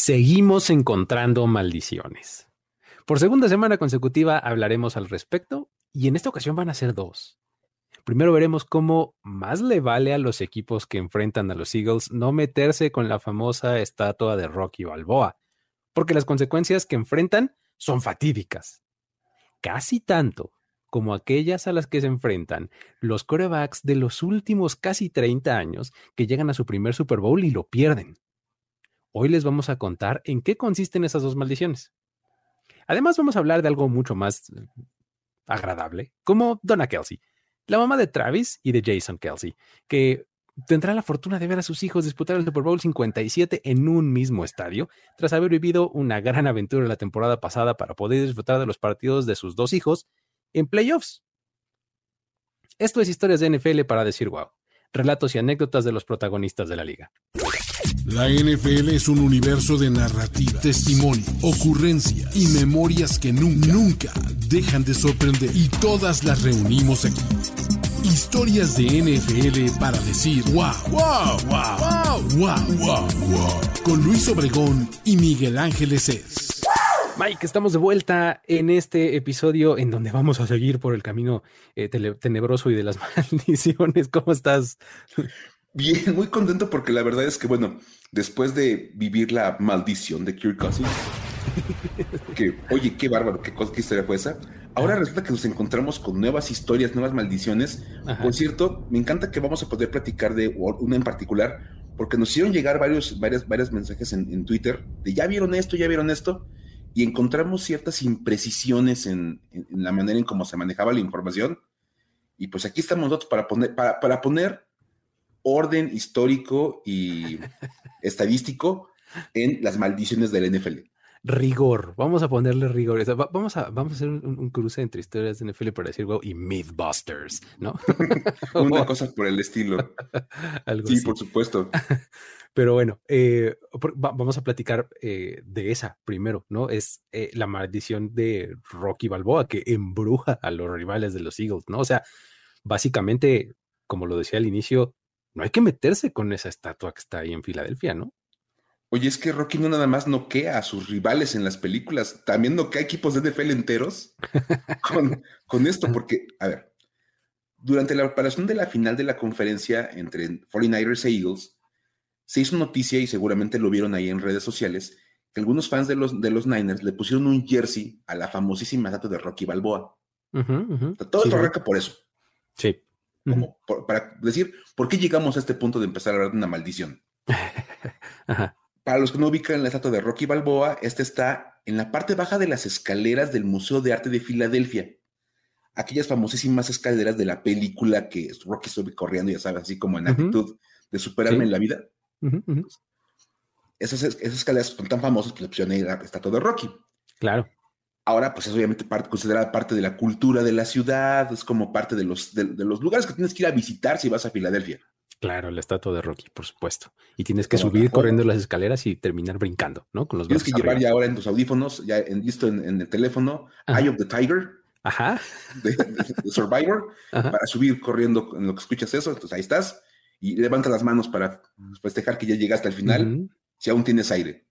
Seguimos encontrando maldiciones. Por segunda semana consecutiva hablaremos al respecto y en esta ocasión van a ser dos. Primero veremos cómo más le vale a los equipos que enfrentan a los Eagles no meterse con la famosa estatua de Rocky Balboa, porque las consecuencias que enfrentan son fatídicas. Casi tanto como aquellas a las que se enfrentan los corebacks de los últimos casi 30 años que llegan a su primer Super Bowl y lo pierden. Hoy les vamos a contar en qué consisten esas dos maldiciones. Además, vamos a hablar de algo mucho más eh, agradable, como Donna Kelsey, la mamá de Travis y de Jason Kelsey, que tendrá la fortuna de ver a sus hijos disputar el Super Bowl 57 en un mismo estadio, tras haber vivido una gran aventura la temporada pasada para poder disfrutar de los partidos de sus dos hijos en playoffs. Esto es Historias de NFL para decir wow. Relatos y anécdotas de los protagonistas de la liga. La NFL es un universo de narrativa, testimonio, ocurrencia y memorias que nunca, dejan de sorprender. Y todas las reunimos aquí. Historias de NFL para decir wow, wow, wow, wow, wow, wow, Con Luis Obregón y Miguel Ángeles es. Mike, estamos de vuelta en este episodio en donde vamos a seguir por el camino eh, tenebroso y de las maldiciones. ¿Cómo estás? Bien, muy contento porque la verdad es que, bueno, después de vivir la maldición de Kirk Cousins, que, oye, qué bárbaro, qué, qué historia fue esa. Ahora resulta que nos encontramos con nuevas historias, nuevas maldiciones. Por cierto, me encanta que vamos a poder platicar de una en particular, porque nos hicieron llegar varios, varios, varios mensajes en, en Twitter de ya vieron esto, ya vieron esto y encontramos ciertas imprecisiones en, la manera en cómo se manejaba la información. Y pues aquí estamos nosotros para poner, para, poner orden histórico y estadístico en las maldiciones del NFL. Rigor, vamos a ponerle rigor. vamos, a, vamos a hacer un, cruce entre historias de NFL para decir wow y Mythbusters, ¿no? Una cosa por el estilo. sí, por supuesto. Pero bueno, eh, vamos a platicar eh, de esa primero, ¿no? Es eh, la maldición de Rocky Balboa que embruja a los rivales de los Eagles, ¿no? O sea, básicamente, como lo decía al inicio, no hay que meterse con esa estatua que está ahí en Filadelfia, ¿no? Oye, es que Rocky no nada más noquea a sus rivales en las películas, también noquea equipos de NFL enteros con, con esto, porque, a ver, durante la preparación de la final de la conferencia entre 49ers e Eagles, se hizo noticia y seguramente lo vieron ahí en redes sociales, que algunos fans de los, de los Niners le pusieron un jersey a la famosísima estatua de Rocky Balboa. todo esto arranca por eso. Sí. Como para decir, ¿por qué llegamos a este punto de empezar a hablar de una maldición? Para los que no ubican la estatua de Rocky Balboa, esta está en la parte baja de las escaleras del Museo de Arte de Filadelfia. Aquellas famosísimas escaleras de la película que Rocky estuvo corriendo, ya sabes, así como en actitud de superarme en la vida. Esas, escaleras son tan famosas que le pusieron la estatua de Rocky. Claro. Ahora, pues es obviamente parte, considerada parte de la cultura de la ciudad, es como parte de los, de, los lugares que tienes que ir a visitar si vas a Filadelfia. Claro, la estatua de Rocky, por supuesto. Y tienes que subir corriendo las escaleras y terminar brincando, ¿no? Con los Tienes que llevar ya ahora en tus audífonos, ya en, listo en, el teléfono, Eye of the Tiger. Ajá. De, Survivor, para subir corriendo en lo que escuchas eso. Entonces ahí estás y levanta las manos para festejar que ya llegaste al final, si aún tienes aire.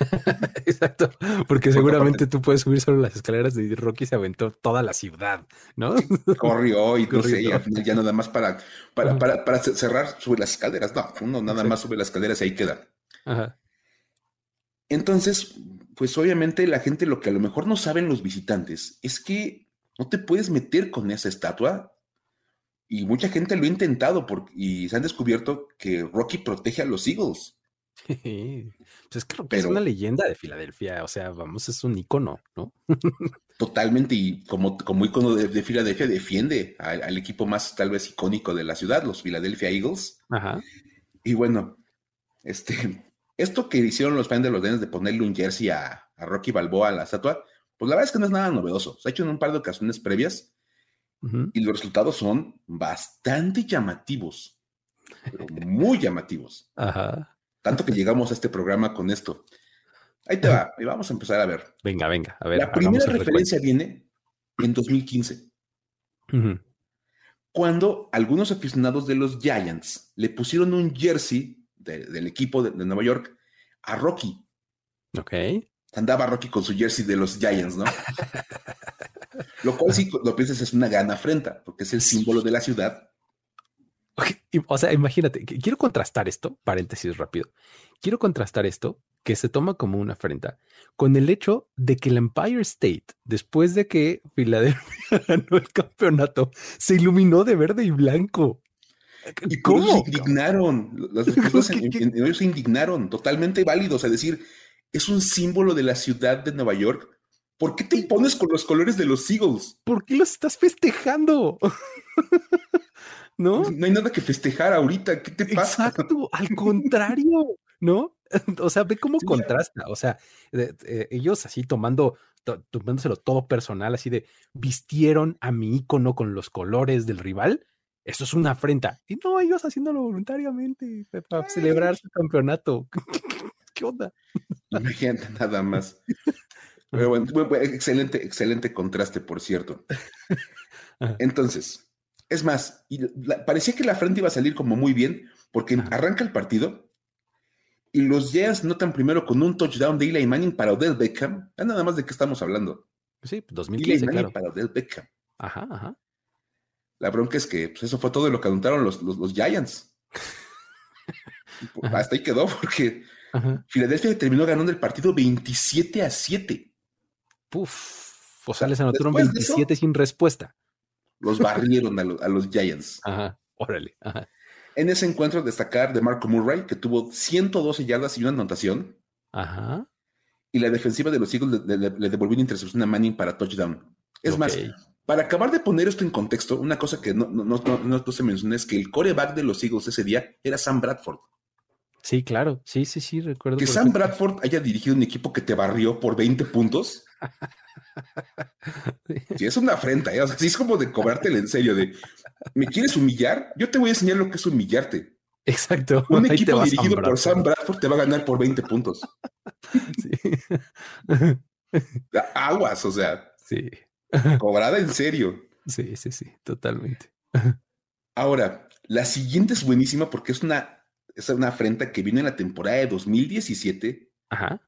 Exacto, porque seguramente tú puedes subir solo las escaleras de Rocky se aventó toda la ciudad, ¿no? Corrió y no sé, y al final ya nada más para, para, para, cerrar, sube las escaleras. No, uno nada más sube las escaleras y ahí queda. Entonces, pues obviamente la gente lo que a lo mejor no saben los visitantes es que no te puedes meter con esa estatua y mucha gente lo ha intentado y se han descubierto que Rocky protege a los Eagles. Pues es que es una leyenda de Filadelfia, o sea, vamos, es un icono, ¿no? Totalmente, y como, como icono de, Filadelfia defiende al, equipo más tal vez icónico de la ciudad, los Philadelphia Eagles. Ajá. Y bueno, este, esto que hicieron los fans de los Dens de ponerle un jersey a, a Rocky Balboa a la estatua, pues la verdad es que no es nada novedoso. Se ha hecho en un par de ocasiones previas y los resultados son bastante llamativos, muy llamativos. Tanto que llegamos a este programa con esto. Ahí te va, y vamos a empezar a ver. Venga, venga, a ver. La primera referencia viene en 2015. Cuando algunos aficionados de los Giants le pusieron un jersey del equipo de, Nueva York a Rocky, Ok. Andaba Rocky con su jersey de los Giants, ¿no? lo cual, si lo piensas, es una gran afrenta, porque es el símbolo de la ciudad. O sea, imagínate, quiero contrastar esto, paréntesis rápido. Quiero contrastar esto, que se toma como una afrenta, con el hecho de que el Empire State, después de que Filadelfia ganó el campeonato, se iluminó de verde y blanco. ¿Y cómo? Se indignaron. Las personas en, se indignaron, totalmente válidos. Es decir, es un símbolo de la ciudad de Nueva York. ¿Por qué te impones con los colores de los Eagles? ¿Por qué los estás festejando? ¿No? No hay nada que festejar ahorita. ¿Qué te pasa? Exacto, al contrario, ¿no? O sea, ve cómo contrasta. O sea, ellos así tomando, tomándoselo todo personal, así de vistieron a mi ícono con los colores del rival eso es una afrenta. Y no, ellos haciéndolo voluntariamente para celebrar su campeonato. ¿Qué onda? Imagínate nada más. Pero bueno, excelente, excelente contraste, por cierto. Entonces, es más, parecía que la frente iba a salir como muy bien, porque arranca el partido y los Jazz notan primero con un touchdown de Eli Manning para Odell Beckham. nada más de qué estamos hablando. Sí, 2015, Eli Manning para Odell Beckham. Ajá, ajá. La bronca es que pues, eso fue todo lo que anotaron los, los, Giants. Hasta ahí quedó, porque Filadelfia terminó ganando el partido 27 a 7. Puf. O sea, les anotaron 27 sin respuesta. Los barrieron a, a, los Giants. Ajá, órale. Ajá. En ese encuentro, destacar de Marco Murray, que tuvo 112 yardas y una anotación. Ajá. Y la defensiva de los Eagles le, devolvió una intercepción a Manning para touchdown. Es más, para acabar de poner esto en contexto, una cosa que no, no, no, se menciona es que el coreback de los Eagles ese día era Sam Bradford. Sí, claro. Sí, sí, sí, recuerdo. Que Sam Bradford haya dirigido un equipo que te barrió por 20 puntos. sí, es una afrenta, ¿eh? O sea, sí es como de cobrártela en serio, de ¿me quieres humillar? Yo te voy a enseñar lo que es humillarte. Exacto. Un equipo dirigido por Sam Bradford te va a ganar por 20 puntos. Aguas, o sea. Sí. Cobrada en serio. Sí, sí, sí, totalmente. Ahora, la siguiente es buenísima porque es una, es una afrenta que vino en la temporada de 2017. Ajá.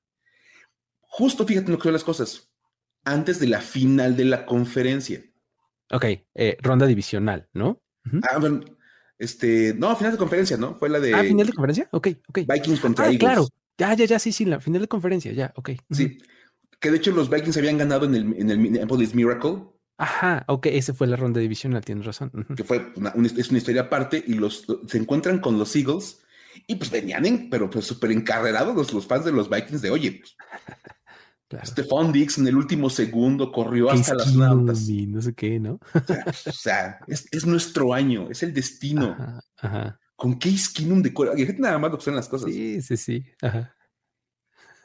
Justo fíjate en lo que son las cosas. Antes de la final de la conferencia. Ok, eh, ronda divisional, ¿no? Ah, bueno, este, no, final de conferencia, ¿no? Fue la de. Ah, final de conferencia, ok, ok. Vikings contra ah, Claro, ya, ya, ya, sí, sí, la final de conferencia, ya, ok. Sí, que de hecho los Vikings habían ganado en el, en el Minneapolis Miracle. Ajá, ok, ese fue la ronda divisional, tienes razón. Que fue una, es una historia aparte y los se encuentran con los Eagles y pues venían en, pero pues súper encarrerados los, los, fans de los Vikings de, oye, pues, claro. Stephon Dix en el último segundo corrió hasta las notas. Y no sé qué, ¿no? o sea, es, es, nuestro año, es el destino. Ajá, ajá. ¿Con qué Keenum de Y gente nada más lo que son las cosas. Sí, sí, sí. Ajá.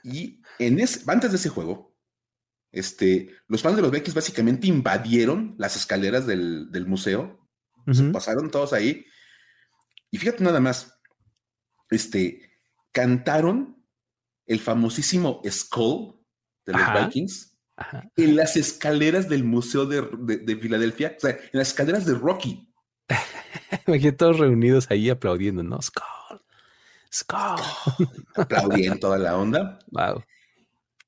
Y en ese, antes de ese juego, este, los fans de los Vikings básicamente invadieron las escaleras del, museo, se pasaron todos ahí. Y fíjate nada más, este, cantaron el famosísimo Skull de los Vikings en las escaleras del Museo de, Filadelfia, o sea, en las escaleras de Rocky. Imagínate todos reunidos ahí aplaudiendo, ¿no? Skull. Skull. Aplaudiendo toda la onda. Wow.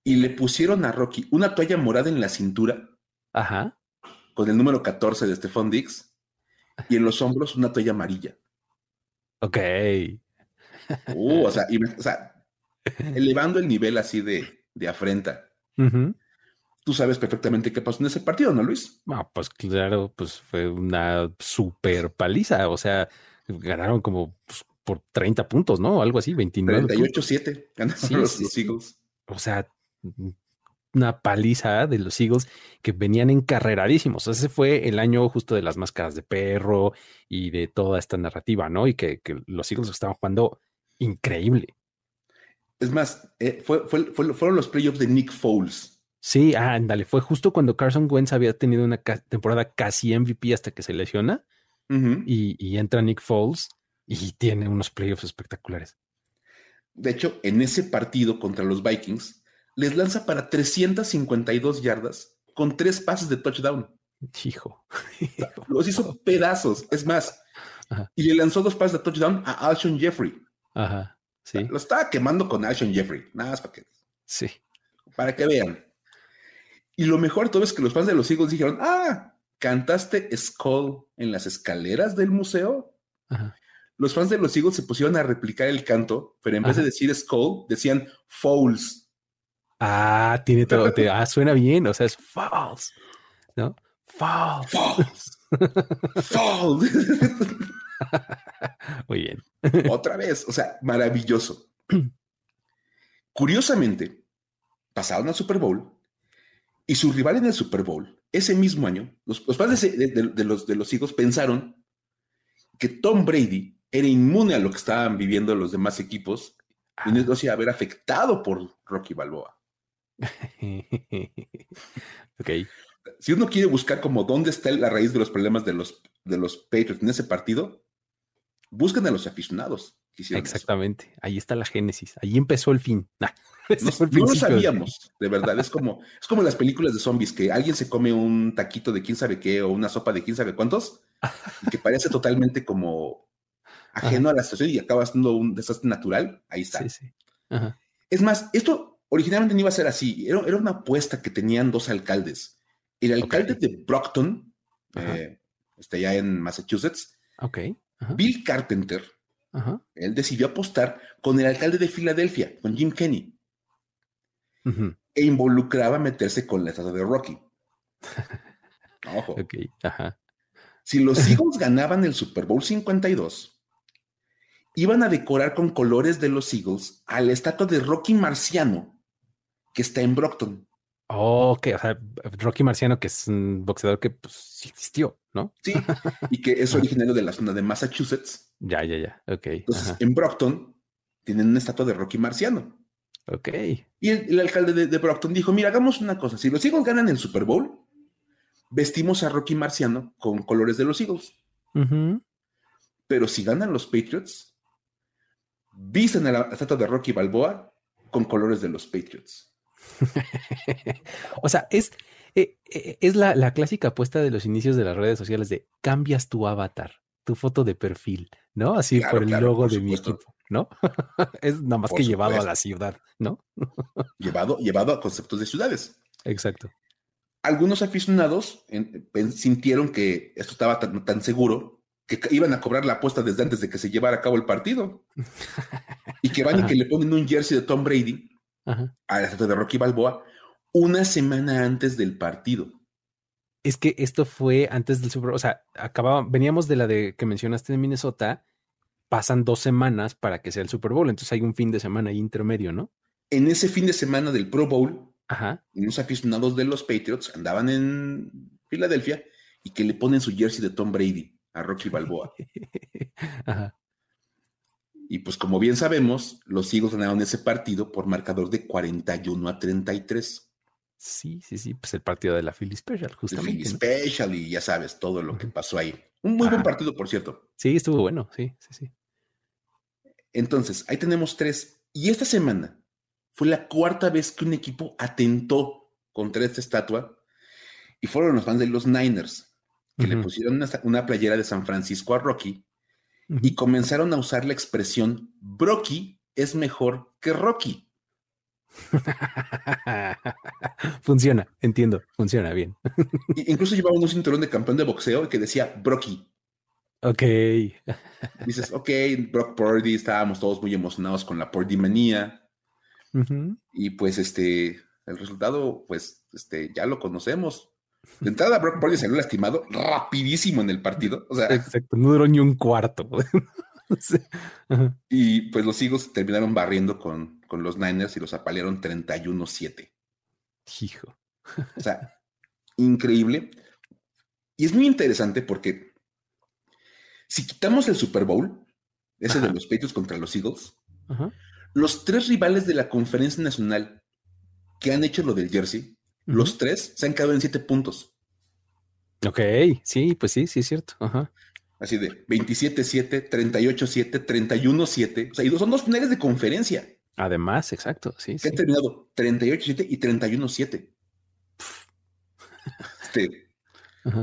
Y le pusieron a Rocky una toalla morada en la cintura. Ajá. Con el número 14 de Stephon Dix. Y en los hombros una toalla amarilla. Ok. Uh, o, sea, elevando el nivel así de, de afrenta. Tú sabes perfectamente qué pasó en ese partido, ¿no, Luis? Ah, pues claro, pues fue una super paliza. O sea, ganaron como pues, por 30 puntos, ¿no? Algo así, 29. 38-7 ganaron los, Eagles. O sea, una paliza de los Eagles que venían encarreradísimos. Ese fue el año justo de las máscaras de perro y de toda esta narrativa, ¿no? Y que, los Eagles estaban jugando increíble. Es más, eh, fueron los playoffs de Nick Foles. Sí, ándale, fue justo cuando Carson Wentz había tenido una temporada casi MVP hasta que se lesiona y, y entra Nick Foles y tiene unos playoffs espectaculares. De hecho, en ese partido contra los Vikings, les lanza para 352 yardas con tres pases de touchdown. Hijo. Los hizo pedazos. Es más, y le lanzó dos pases de touchdown a Alshon Jeffrey. Ajá. Sí. Lo estaba quemando con Alshon Jeffrey. Nada más para que Sí. Para que vean. Y lo mejor todo es que los fans de los Eagles dijeron, ah, ¿cantaste Skull en las escaleras del museo? Los fans de los Eagles se pusieron a replicar el canto, pero en vez de decir Skull, decían Fouls. Ah, tiene todo, ah, suena bien, o sea, es Fouls, ¿no? Fouls. Fouls. Fouls. Muy bien. Otra vez, o sea, maravilloso. Curiosamente, pasaron al Super Bowl y su rival en el Super Bowl, ese mismo año, los, padres de, los, de los hijos pensaron que Tom Brady era inmune a lo que estaban viviendo los demás equipos y no se iba a haber afectado por Rocky Balboa. ok. Si uno quiere buscar como dónde está la raíz de los problemas de los, de los Patriots en ese partido, busquen a los aficionados. Exactamente, ahí está la génesis, ahí empezó el fin. no, lo sabíamos, de verdad, es como, es como las películas de zombies, que alguien se come un taquito de quién sabe qué o una sopa de quién sabe cuántos, que parece totalmente como ajeno a la situación y acaba siendo un desastre natural, ahí está. Es más, esto originalmente no iba a ser así, era, una apuesta que tenían dos alcaldes. El alcalde de Brockton, eh, está allá en Massachusetts, okay. Bill Carpenter, él decidió apostar con el alcalde de Filadelfia, con Jim Kenney, e involucraba meterse con la estatua de Rocky. Ojo. Si los Eagles ganaban el Super Bowl 52, iban a decorar con colores de los Eagles a la estatua de Rocky Marciano que está en Brockton. Oh, ok, o sea, Rocky Marciano, que es un boxeador que pues, sí existió, ¿no? Sí, y que es originario de la zona de Massachusetts. Ya, ya, ya, ok. Entonces, en Brockton tienen una estatua de Rocky Marciano. Ok. Y el, alcalde de, Brockton dijo, mira, hagamos una cosa, si los Eagles ganan el Super Bowl, vestimos a Rocky Marciano con colores de los Eagles. Pero si ganan los Patriots, visten a la estatua de Rocky Balboa con colores de los Patriots. o sea, es, eh, eh, es la, clásica apuesta de los inicios de las redes sociales de cambias tu avatar, tu foto de perfil, ¿no? Así por el logo de mi equipo, ¿no? es nada más que llevado a la ciudad, ¿no? llevado, llevado a conceptos de ciudades. Exacto. Algunos aficionados sintieron que esto estaba tan, seguro que iban a cobrar la apuesta desde antes de que se llevara a cabo el partido. y que van y que le ponen un jersey de Tom Brady a la estatua de Rocky Balboa una semana antes del partido. Es que esto fue antes del Super Bowl, o sea, acababa, veníamos de la de que mencionaste en Minnesota, pasan dos semanas para que sea el Super Bowl, entonces hay un fin de semana ahí intermedio, ¿no? En ese fin de semana del Pro Bowl, unos aficionados de los Patriots andaban en Filadelfia y que le ponen su jersey de Tom Brady a Rocky Balboa. Ajá. Y pues como bien sabemos, los Eagles ganaron ese partido por marcador de 41 a 33. Sí, sí, sí, pues el partido de la Philly Special, justamente. Philly Special y ya sabes todo lo que pasó ahí. Un muy buen partido, por cierto. Sí, estuvo bueno, sí, sí, sí. Entonces, ahí tenemos tres. Y esta semana fue la cuarta vez que un equipo atentó contra esta estatua y fueron los fans de los Niners, que le pusieron una, una, playera de San Francisco a Rocky y comenzaron a usar la expresión Brocky es mejor que Rocky. funciona, entiendo, funciona bien. Incluso llevaban un cinturón de campeón de boxeo que decía Brocky. Ok. Dices, ok, Brock Purdy, estábamos todos muy emocionados con la Purdy manía. Y pues este, el resultado, pues, este, ya lo conocemos. De entrada, Brock Purdy salió lastimado rapidísimo en el partido. O sea, Exacto, no duró ni un cuarto. Y pues los Eagles terminaron barriendo con, con los Niners y los apalearon 31-7. Hijo. O sea, increíble. Y es muy interesante porque si quitamos el Super Bowl, ese de los Patriots contra los Eagles, los tres rivales de la conferencia nacional que han hecho lo del jersey los tres se han quedado en siete puntos. Ok, sí, pues sí, sí es cierto. Así de 27-7, 38-7, 31-7. O sea, y son dos finales de conferencia. Además, exacto, sí. Que han terminado 38-7 y 31-7. Este,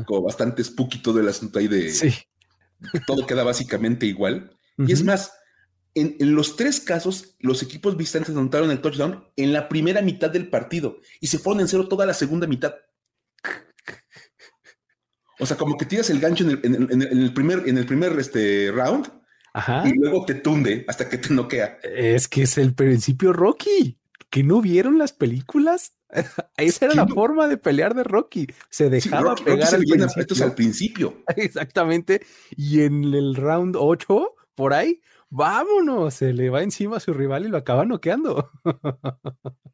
como bastante spooky todo el asunto ahí de... Sí. todo queda básicamente igual. Y es más, En, en, los tres casos, los equipos visitantes anotaron el touchdown en la primera mitad del partido y se fueron en cero toda la segunda mitad. O sea, como que tiras el gancho en el, en, en, en el primer, en el primer este, round Ajá. y luego te tunde hasta que te noquea. Es que es el principio Rocky. ¿Que no vieron las películas? Esa era la no? forma de pelear de Rocky. Se dejaba sí, Rocky, pegar Rocky al, principio. al principio. Exactamente. Y en el round 8, por ahí, vámonos. Se le va encima a su rival y lo acaba noqueando.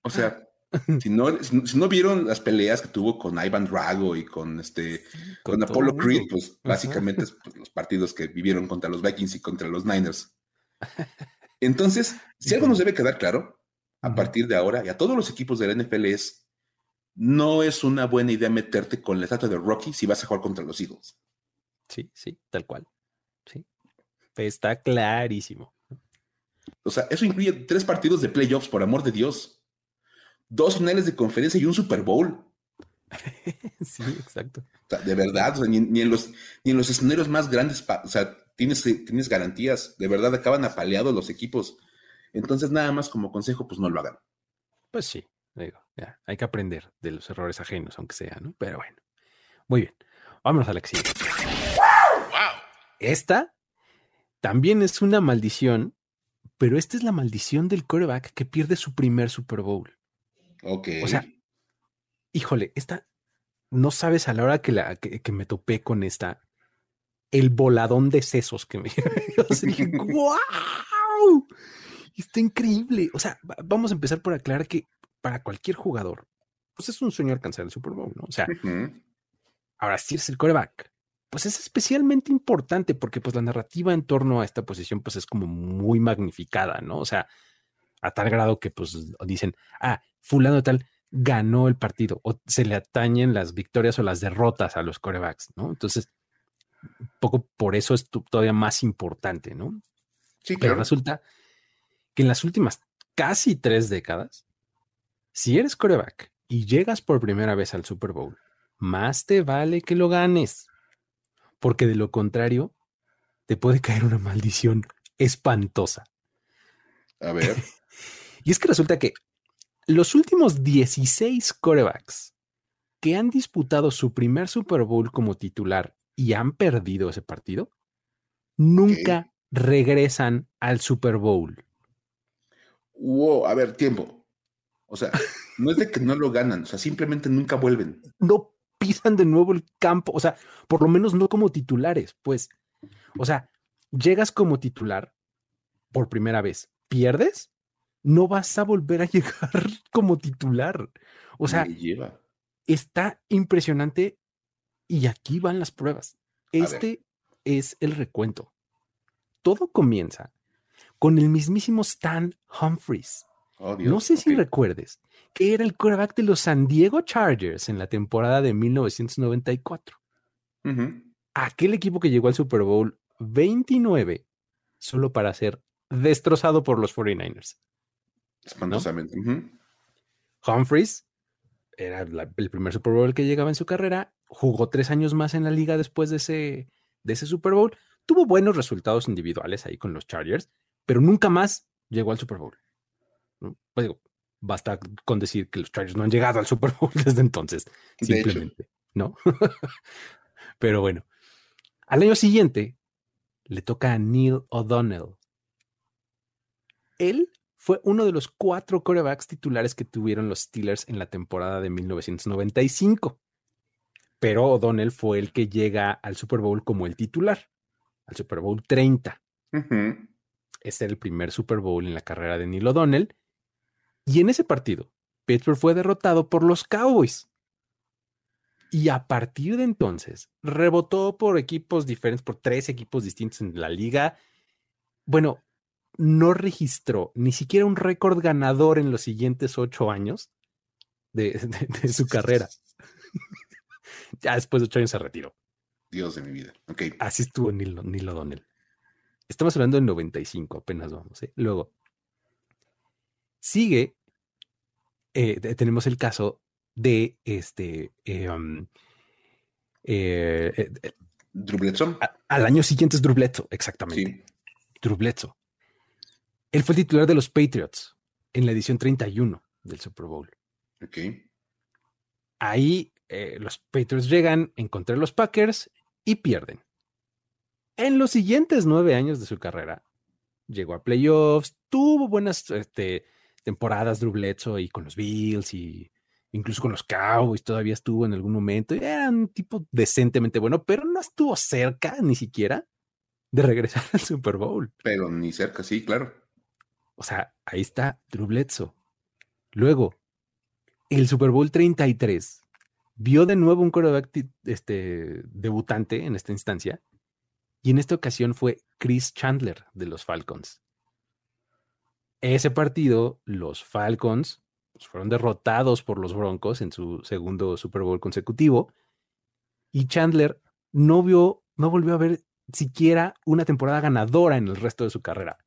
O sea, si no, si no vieron las peleas que tuvo con Ivan Drago y con este con, con Apollo Creed, pues básicamente es pues, los partidos que vivieron contra los Vikings y contra los Niners. Entonces, si algo nos debe quedar claro a partir de ahora y a todos los equipos de la NFL es no es una buena idea meterte con la estatua de Rocky si vas a jugar contra los Eagles. Sí, sí, tal cual. Está clarísimo. O sea, eso incluye tres partidos de playoffs, por amor de Dios dos finales de conferencia y un Super Bowl. sí, exacto. O sea, de verdad, o sea, ni, ni, en los, ni en los escenarios más grandes, o sea, tienes, tienes garantías, de verdad acaban apaleados los equipos. Entonces, nada más como consejo, pues no lo hagan. Pues sí, digo, ya, hay que aprender de los errores ajenos, aunque sea, ¿no? Pero bueno, muy bien. Vámonos a la siguiente. Wow. Esta también es una maldición, pero esta es la maldición del quarterback que pierde su primer Super Bowl. Ok. O sea, híjole, esta, no sabes a la hora que, la, que, que me topé con esta, el voladón de sesos que me Yo dije, ¡wow! Está increíble. O sea, vamos a empezar por aclarar que para cualquier jugador, pues es un sueño alcanzar el Super Bowl, ¿no? O sea, uh -huh. ahora si eres el coreback, pues es especialmente importante porque pues la narrativa en torno a esta posición pues es como muy magnificada, ¿no? O sea, a tal grado que pues dicen, ah, fulano tal ganó el partido o se le atañen las victorias o las derrotas a los corebacks, ¿no? Entonces, un poco por eso es todavía más importante, ¿no? Sí, Pero resulta que en las últimas casi tres décadas, si eres coreback y llegas por primera vez al Super Bowl, más te vale que lo ganes, porque de lo contrario, te puede caer una maldición espantosa. A ver. y es que resulta que los últimos 16 corebacks que han disputado su primer Super Bowl como titular y han perdido ese partido, nunca regresan al Super Bowl. Wow, a ver, tiempo. O sea, no es de que no lo ganan, o sea, simplemente nunca vuelven. No pisan de nuevo el campo, o sea, por lo menos no como titulares, pues. O sea, llegas como titular por primera vez, pierdes, no vas a volver a llegar como titular. O sea, está impresionante y aquí van las pruebas. Este es el recuento. Todo comienza con el mismísimo Stan Humphries. Oh, Dios. No sé okay. si recuerdes que era el quarterback de los San Diego Chargers en la temporada de 1994. Uh -huh. Aquel equipo que llegó al Super Bowl 29 solo para ser destrozado por los 49ers. Espantosamente. ¿no? Uh -huh. Humphreys era la, el primer Super Bowl que llegaba en su carrera, jugó tres años más en la liga después de ese, de ese Super Bowl, tuvo buenos resultados individuales ahí con los Chargers, pero nunca más llegó al Super Bowl. ¿No? Pues digo, basta con decir que los Chargers no han llegado al Super Bowl desde entonces, simplemente, ¿no? pero bueno, al año siguiente le toca a Neil O'Donnell. Él fue uno de los cuatro corebacks titulares que tuvieron los Steelers en la temporada de 1995. Pero O'Donnell fue el que llega al Super Bowl como el titular, al Super Bowl 30. Uh -huh. Este era el primer Super Bowl en la carrera de Neil O'Donnell. Y en ese partido, Pittsburgh fue derrotado por los Cowboys. Y a partir de entonces, rebotó por equipos diferentes, por tres equipos distintos en la liga. Bueno, no registró ni siquiera un récord ganador en los siguientes ocho años de, de, de su carrera. ya después de ocho años se retiró. Dios de mi vida. Okay. Así estuvo Neil O'Donnell. Estamos hablando del 95, apenas vamos. ¿eh? Luego, sigue, eh, tenemos el caso de este... Eh, um, eh, Bledsoe. al año siguiente es Drew Bledsoe, exactamente. Sí. Drew Bledsoe Él fue titular de los Patriots en la edición 31 del Super Bowl. Ok. Ahí eh, los Patriots llegan, encontrar los Packers y pierden. En los siguientes nueve años de su carrera, llegó a playoffs, tuvo buenas este, temporadas Drew Bledsoe y con los Bills y incluso con los Cowboys todavía estuvo en algún momento. Era un tipo decentemente bueno, pero no estuvo cerca ni siquiera de regresar al Super Bowl. Pero ni cerca, sí, claro. O sea, ahí está Drew Bledsoe. Luego, el Super Bowl 33 vio de nuevo un quarterback este, debutante en esta instancia y en esta ocasión fue Chris Chandler de los Falcons. Ese partido, los Falcons pues, fueron derrotados por los Broncos en su segundo Super Bowl consecutivo y Chandler no vio, no volvió a ver siquiera una temporada ganadora en el resto de su carrera.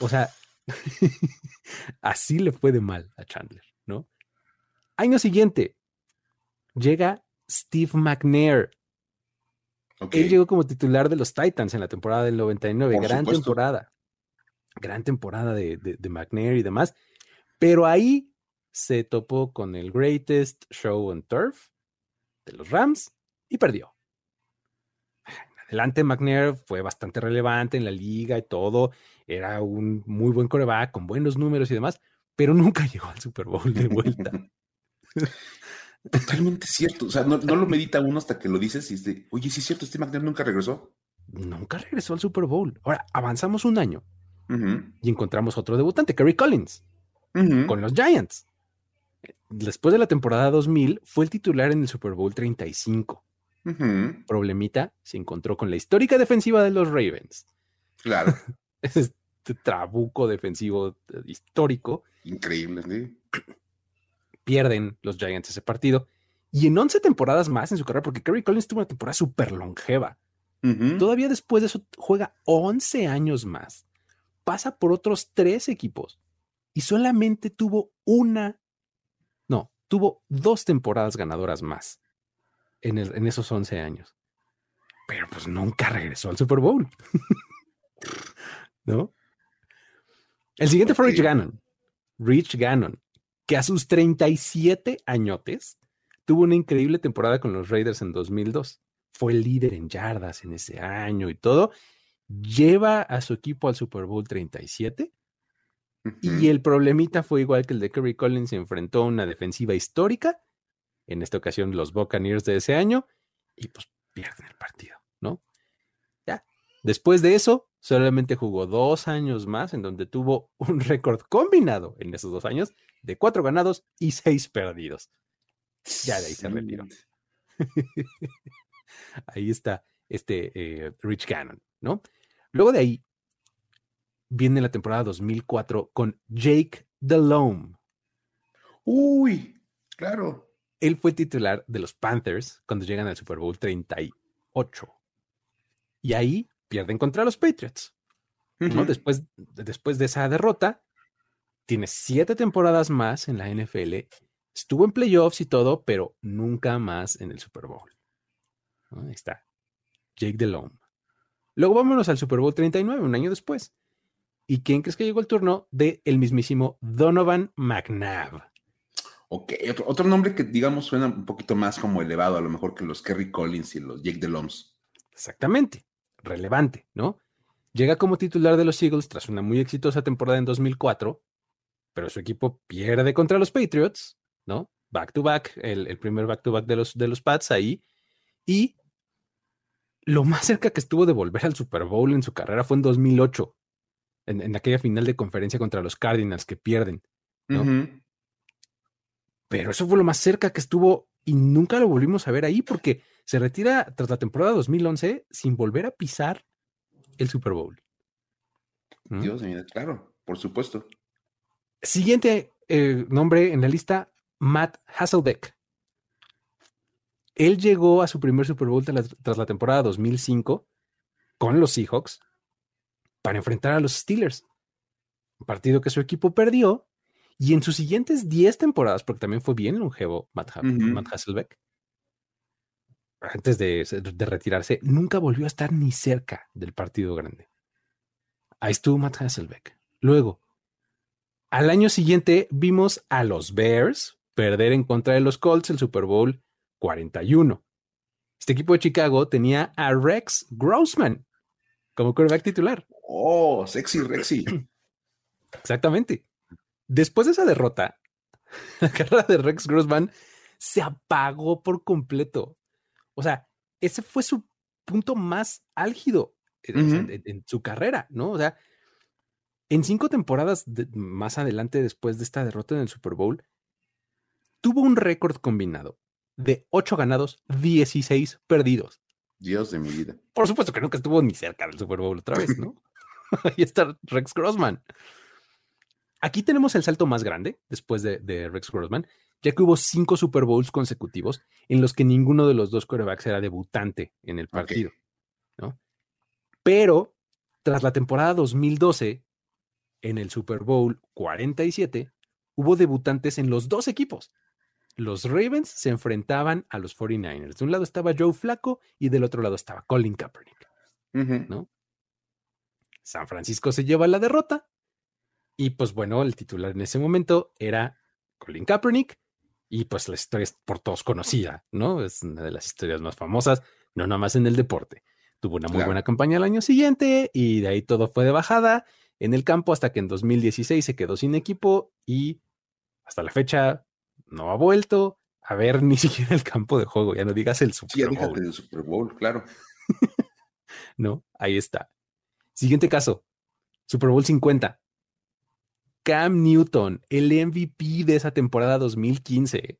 O sea, así le fue de mal a Chandler, ¿no? Año siguiente, llega Steve McNair. Él llegó como titular de los Titans en la temporada del 99. gran temporada. Gran temporada de, de, McNair y demás. Pero ahí se topó con el greatest show on turf de los Rams y perdió. adelante, McNair fue bastante relevante en la liga y todo. Era un muy buen coreback con buenos números y demás, pero nunca llegó al Super Bowl de vuelta. Totalmente cierto. O sea, no, lo medita uno hasta que lo dices y dice, oye, sí es cierto, este McNair nunca regresó. Nunca regresó al Super Bowl. Ahora, avanzamos un año y encontramos otro debutante, Kerry Collins, con los Giants. Después de la temporada 2000, fue el titular en el Super Bowl 35. Problemita, se encontró con la histórica defensiva de los Ravens. Claro. Ese trabuco defensivo eh, histórico. Increíble, ¿sí? pierden los Giants ese partido. Y en 11 temporadas más en su carrera, porque Kerry Collins tuvo una temporada súper longeva. Todavía después de eso juega 11 años más. Pasa por otros tres equipos y solamente tuvo una, no, tuvo dos temporadas ganadoras más en, en esos 11 años. Pero pues nunca regresó al Super Bowl. ¿No? El siguiente fue Rich Gannon. Rich Gannon que a sus 37 añotes tuvo una increíble temporada con los Raiders en 2002. Fue líder en yardas en ese año y todo. Lleva a su equipo al Super Bowl 37. Y el problemita fue igual que el de Kerry Collins, se enfrentó a una defensiva histórica, en esta ocasión los Buccaneers de ese año, y pues pierden el partido, ¿no? Ya. Después de eso, solamente jugó dos años más, en donde tuvo un récord combinado en esos dos años de cuatro ganados y seis perdidos. Ya de ahí se retiró. ahí está este eh, Rich Cannon, ¿no? Luego de ahí viene la temporada 2004 con Jake Delhomme. Uy, claro. Él fue titular de los Panthers cuando llegan al Super Bowl 38. Y ahí pierden contra los Patriots. ¿no? después, después de esa derrota, tiene siete temporadas más en la NFL, estuvo en playoffs y todo, pero nunca más en el Super Bowl. Ahí está. Jake Delhomme. Luego vámonos al Super Bowl 39, un año después. ¿Y quién crees que llegó el turno? De el mismísimo Donovan McNabb. Ok, otro, nombre que digamos suena un poquito más como elevado, a lo mejor que los Kerry Collins y los Jake Delhomme. Exactamente, relevante, ¿no? Llega como titular de los Eagles tras una muy exitosa temporada en 2004 pero su equipo pierde contra los Patriots, ¿no? Back to back, el, primer back to back de los, de los Pats ahí. Y lo más cerca que estuvo de volver al Super Bowl en su carrera fue en 2008, en, aquella final de conferencia contra los Cardinals que pierden, ¿no? Pero eso fue lo más cerca que estuvo y nunca lo volvimos a ver ahí porque se retira tras la temporada 2011 sin volver a pisar el Super Bowl. Dios mío, claro, por supuesto. Siguiente eh, nombre en la lista, Matt Hasselbeck. Él llegó a su primer Super Bowl tras la, temporada 2005 con los Seahawks para enfrentar a los Steelers. Un partido que su equipo perdió. Y en sus siguientes 10 temporadas, porque también fue bien longevo Matt, Hasselbeck, antes de, de, retirarse, nunca volvió a estar ni cerca del partido grande. Ahí estuvo Matt Hasselbeck, Luego, al año siguiente vimos a los Bears perder en contra de los Colts el Super Bowl 41. Este equipo de Chicago tenía a Rex Grossman como quarterback titular. Oh, sexy Rexy. Exactamente. Después de esa derrota, la carrera de Rex Grossman se apagó por completo. O sea, ese fue su punto más álgido en, en su carrera, ¿no? O sea, en cinco temporadas más adelante, después de esta derrota en el Super Bowl, tuvo un récord combinado de ocho ganados, 16 perdidos. Dios de mi vida. Por supuesto que nunca estuvo ni cerca del Super Bowl otra vez, ¿no? Ahí está Rex Grossman. Aquí tenemos el salto más grande después de, Rex Grossman, ya que hubo cinco Super Bowls consecutivos en los que ninguno de los dos quarterbacks era debutante en el partido, ¿no? Pero tras la temporada 2012, en el Super Bowl 47, hubo debutantes en los dos equipos. Los Ravens se enfrentaban a los 49ers. De un lado estaba Joe Flaco y del otro lado estaba Colin Kaepernick, ¿no? San Francisco se lleva la derrota y pues bueno, el titular en ese momento era Colin Kaepernick y pues la historia es por todos conocida, ¿no? Es una de las historias más famosas, no nada más en el deporte. Tuvo una muy buena campaña el año siguiente y de ahí todo fue de bajada en el campo hasta que en 2016 se quedó sin equipo y hasta la fecha no ha vuelto a ver ni siquiera el campo de juego, ya no digas el Super sí, Bowl. el Super Bowl, claro. no, ahí está. Siguiente caso, Super Bowl 50. Cam Newton, el MVP de esa temporada 2015,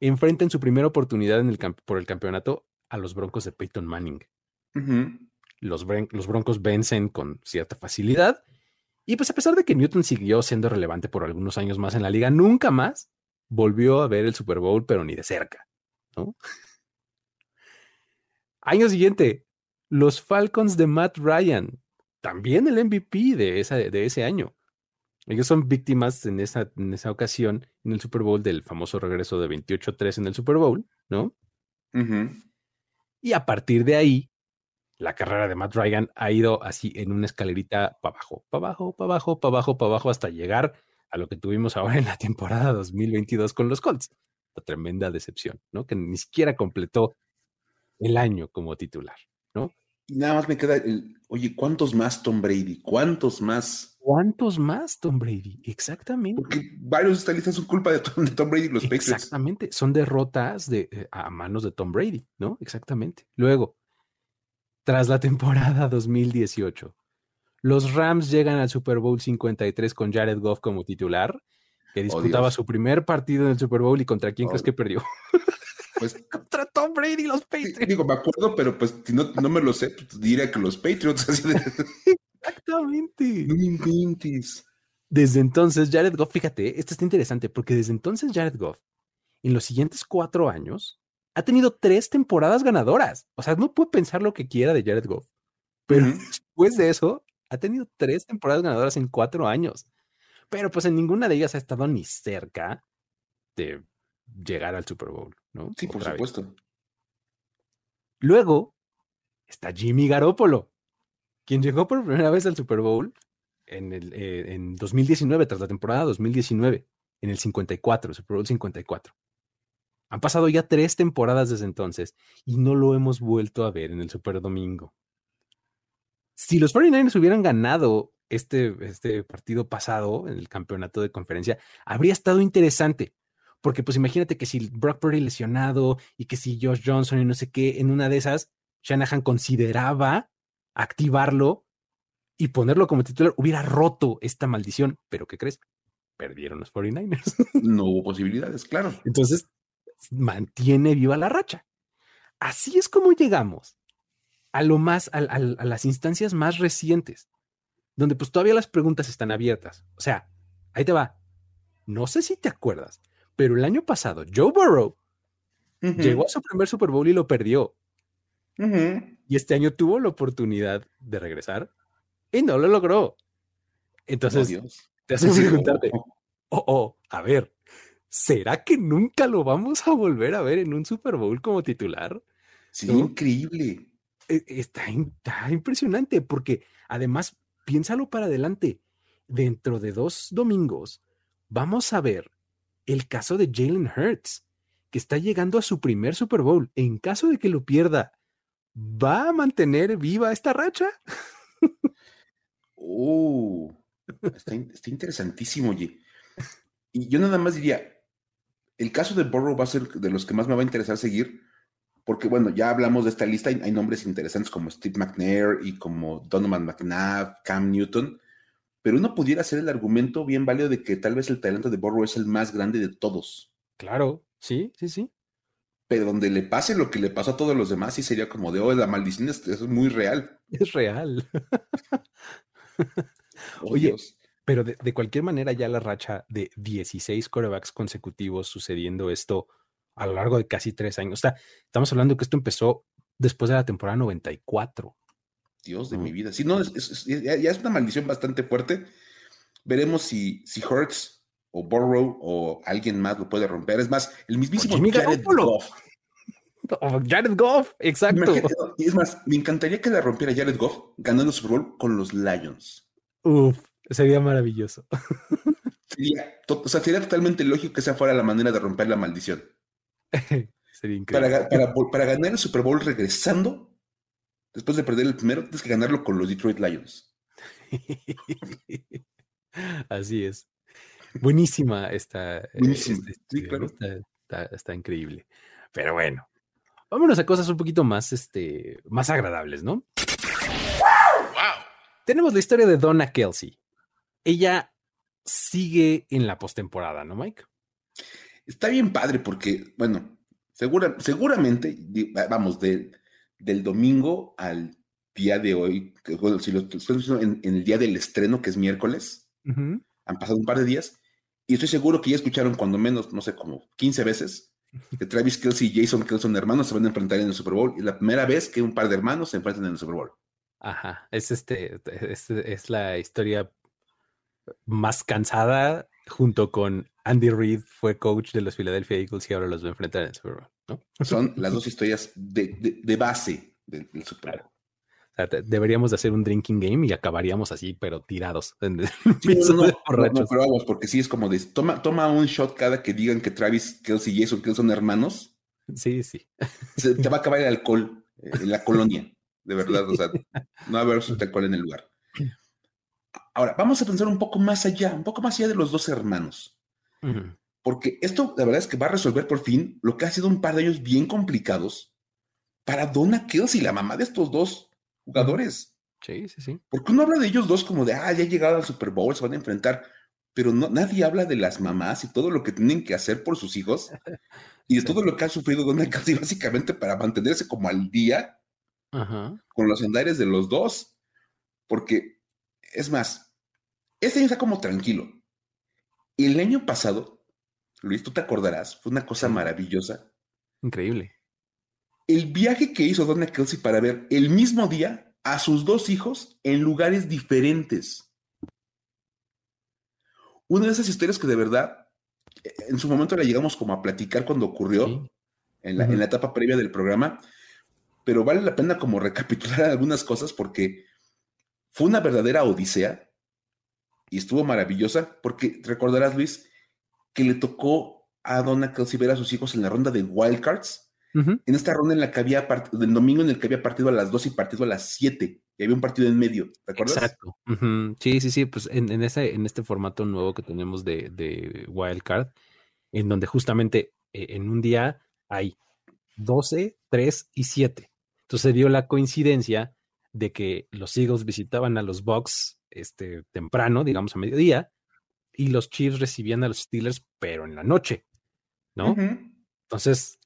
enfrenta en su primera oportunidad en el por el campeonato a los Broncos de Peyton Manning. los, los Broncos vencen con cierta facilidad. Y pues a pesar de que Newton siguió siendo relevante por algunos años más en la liga, nunca más volvió a ver el Super Bowl, pero ni de cerca. ¿no? Año siguiente, los Falcons de Matt Ryan, también el MVP de, esa, de ese año. Ellos son víctimas en esa, en esa ocasión en el Super Bowl del famoso regreso de 28-3 en el Super Bowl, ¿no? Y a partir de ahí, la carrera de Matt Ryan ha ido así en una escalerita para abajo, para abajo, para abajo, para abajo, para abajo, hasta llegar a lo que tuvimos ahora en la temporada 2022 con los Colts. La tremenda decepción, ¿no? Que ni siquiera completó el año como titular, ¿no? Y nada más me queda el, oye, ¿cuántos más Tom Brady? ¿Cuántos más? ¿Cuántos más Tom Brady? Exactamente. Porque varios de esta lista son culpa de Tom, Brady y los Patriots. Exactamente, son derrotas de, eh, a manos de Tom Brady, ¿no? Exactamente. Luego, tras la temporada 2018, los Rams llegan al Super Bowl 53 con Jared Goff como titular, que oh, disputaba su primer partido en el Super Bowl y contra quién crees oh. que perdió. Pues contra Tom Brady y los Patriots. Digo, me acuerdo, pero pues si no, no me lo sé, pues, diría que los Patriots. Exactamente. Desde entonces, Jared Goff, fíjate, esto está interesante porque desde entonces Jared Goff, en los siguientes cuatro años, ha tenido tres temporadas ganadoras. O sea, no puede pensar lo que quiera de Jared Goff. Pero después de eso, ha tenido tres temporadas ganadoras en cuatro años. Pero pues en ninguna de ellas ha estado ni cerca de llegar al Super Bowl, ¿no? Sí, por supuesto. Luego está Jimmy Garoppolo, quien llegó por primera vez al Super Bowl en, el, eh, en 2019, tras la temporada 2019, en el 54, Super Bowl 54. Han pasado ya tres temporadas desde entonces y no lo hemos vuelto a ver en el Super Domingo. Si los 49ers hubieran ganado este, este partido pasado en el campeonato de conferencia, habría estado interesante. Porque pues imagínate que si Brock Purdy lesionado y que si Josh Johnson y no sé qué, en una de esas, Shanahan consideraba activarlo y ponerlo como titular, hubiera roto esta maldición. Pero ¿qué crees? Perdieron los 49ers. No hubo posibilidades, claro. Entonces, mantiene viva la racha. Así es como llegamos a lo más, a, a, las instancias más recientes, donde pues todavía las preguntas están abiertas. O sea, ahí te va. No sé si te acuerdas, pero el año pasado Joe Burrow llegó a su primer Super Bowl y lo perdió. Y este año tuvo la oportunidad de regresar y no lo logró. Entonces, te haces preguntarte, oh, oh, a ver, ¿será que nunca lo vamos a volver a ver en un Super Bowl como titular? Sí, increíble. E, está, impresionante porque además, piénsalo para adelante. dentro de dos domingos vamos a ver el caso de Jalen Hurts, que está llegando a su primer Super Bowl. En caso de que lo pierda, ¿va a mantener viva esta racha? Uh, está, interesantísimo, oye. Y yo nada más diría, el caso de Burrow va a ser de los que más me va a interesar seguir, porque bueno, ya hablamos de esta lista, hay, hay nombres interesantes como Steve McNair y como Donovan McNabb, Cam Newton, pero uno pudiera hacer el argumento bien válido de que tal vez el talento de Burrow es el más grande de todos. Claro, sí, sí, sí. Pero donde le pase lo que le pasó a todos los demás, sí sería como de, oh, la maldición es, es muy real. Es real. Oye, pero de, de, cualquier manera ya la racha de 16 corebacks consecutivos sucediendo esto a lo largo de casi tres años. O sea, estamos hablando que esto empezó después de la temporada 94. Dios de mi vida. Si no, es, ya, es una maldición bastante fuerte. Veremos si, si Hurts o Burrow o alguien más lo puede romper. Es más, el mismísimo Jared Goff. Jared Goff, exacto. es más, me encantaría que la rompiera Jared Goff ganando Super Bowl con los Lions. Uf, sería maravilloso. Sería, o sea, sería totalmente lógico que esa fuera la manera de romper la maldición. sería increíble. Para, para, para ganar el Super Bowl regresando Después de perder el primero, tienes que ganarlo con los Detroit Lions. Así es. Buenísima esta. Eh, Buenísima. Este, está, increíble. Pero bueno, vámonos a cosas un poquito más, este, más agradables, ¿no? Wow. Tenemos la historia de Donna Kelsey. Ella sigue en la postemporada, ¿no, Mike? Está bien padre porque, bueno, segura, seguramente, vamos, de, del domingo al día de hoy, si lo estoy en, en, el día del estreno, que es miércoles, han pasado un par de días, y estoy seguro que ya escucharon cuando menos, no sé, como 15 veces, que Travis Kelsey y Jason Kelsey hermanos se van a enfrentar en el Super Bowl. Y la primera vez que un par de hermanos se enfrentan en el Super Bowl. Ajá, es este, es, es la historia más cansada junto con Andy Reid, fue coach de los Philadelphia Eagles y ahora los va a enfrentar en el Super Bowl. ¿no? Son las dos historias de, de, base del, Super Bowl. O sea, deberíamos de hacer un drinking game y acabaríamos así, pero tirados. Sí, no, no, pero vamos, porque sí es como de toma, toma un shot cada que digan que Travis Kelsey y Jason Kelsey son hermanos. Sí, sí. Se, te va a acabar el alcohol eh, en la colonia, de verdad. O sea, no va a haber alcohol en el lugar. Ahora, vamos a pensar un poco más allá, un poco más allá de los dos hermanos. Porque esto, la verdad es que va a resolver por fin lo que ha sido un par de años bien complicados para Donna Kelsey, la mamá de estos dos jugadores. Sí, sí, sí. Porque uno habla de ellos dos como de, ah, ya llegado al Super Bowl, se van a enfrentar, pero no, nadie habla de las mamás y todo lo que tienen que hacer por sus hijos y de todo lo que ha sufrido Donna Kelsey básicamente para mantenerse como al día con los andares de los dos. Porque, es más, este año está como tranquilo. Y el año pasado, Luis, tú te acordarás, fue una cosa maravillosa. Increíble. El viaje que hizo Donna Kelsey para ver el mismo día a sus dos hijos en lugares diferentes. Una de esas historias que de verdad, en su momento la llegamos como a platicar cuando ocurrió, en, la, en la etapa previa del programa, pero vale la pena como recapitular algunas cosas porque fue una verdadera odisea y estuvo maravillosa porque recordarás, Luis, que le tocó a Donna Kelsey ver a sus hijos en la ronda de Wildcards. En esta ronda en la que había partido, del domingo en el que había partido a las 2 y partido a las 7, y había un partido en medio, ¿te acuerdas? Exacto. Sí, sí, sí, pues en, en, ese, en este formato nuevo que tenemos de, de Wildcard, en donde justamente eh, en un día hay 12, 3 y 7. Entonces dio la coincidencia de que los Eagles visitaban a los Bucks este, temprano, digamos a mediodía, y los Chiefs recibían a los Steelers, pero en la noche, ¿no? Entonces,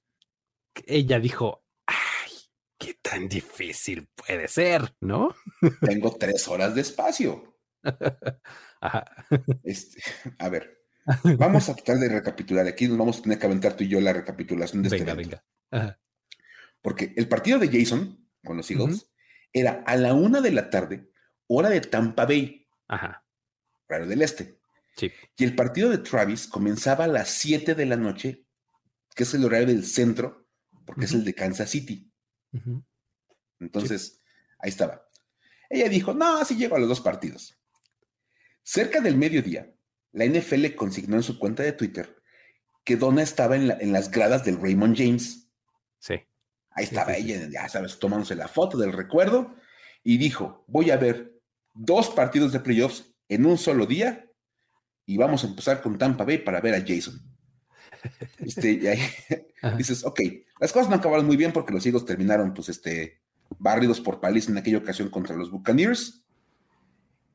ella dijo, ay, qué tan difícil puede ser, ¿no? Tengo tres horas de espacio. Este, a ver, vamos a tratar de recapitular. Aquí nos vamos a tener que aventar tú y yo la recapitulación de este venga, Venga. Porque el partido de Jason con los Eagles era a la una de la tarde hora de Tampa Bay. Ajá. Horario del Este. Sí. Y el partido de Travis comenzaba a las 7 de la noche, que es el horario del centro, porque es el de Kansas City. Entonces, ahí estaba. Ella dijo, no, así llego a los dos partidos. Cerca del mediodía, la NFL consignó en su cuenta de Twitter que Donna estaba en, las gradas del Raymond James. Sí. Ahí estaba ella, ya sabes, tomándose la foto del recuerdo y dijo, voy a ver dos partidos de playoffs en un solo día y vamos a empezar con Tampa Bay para ver a Jason. Este, y ahí dices, ok, las cosas no acabaron muy bien porque los Eagles terminaron, pues, este, barridos por paliza en aquella ocasión contra los Buccaneers.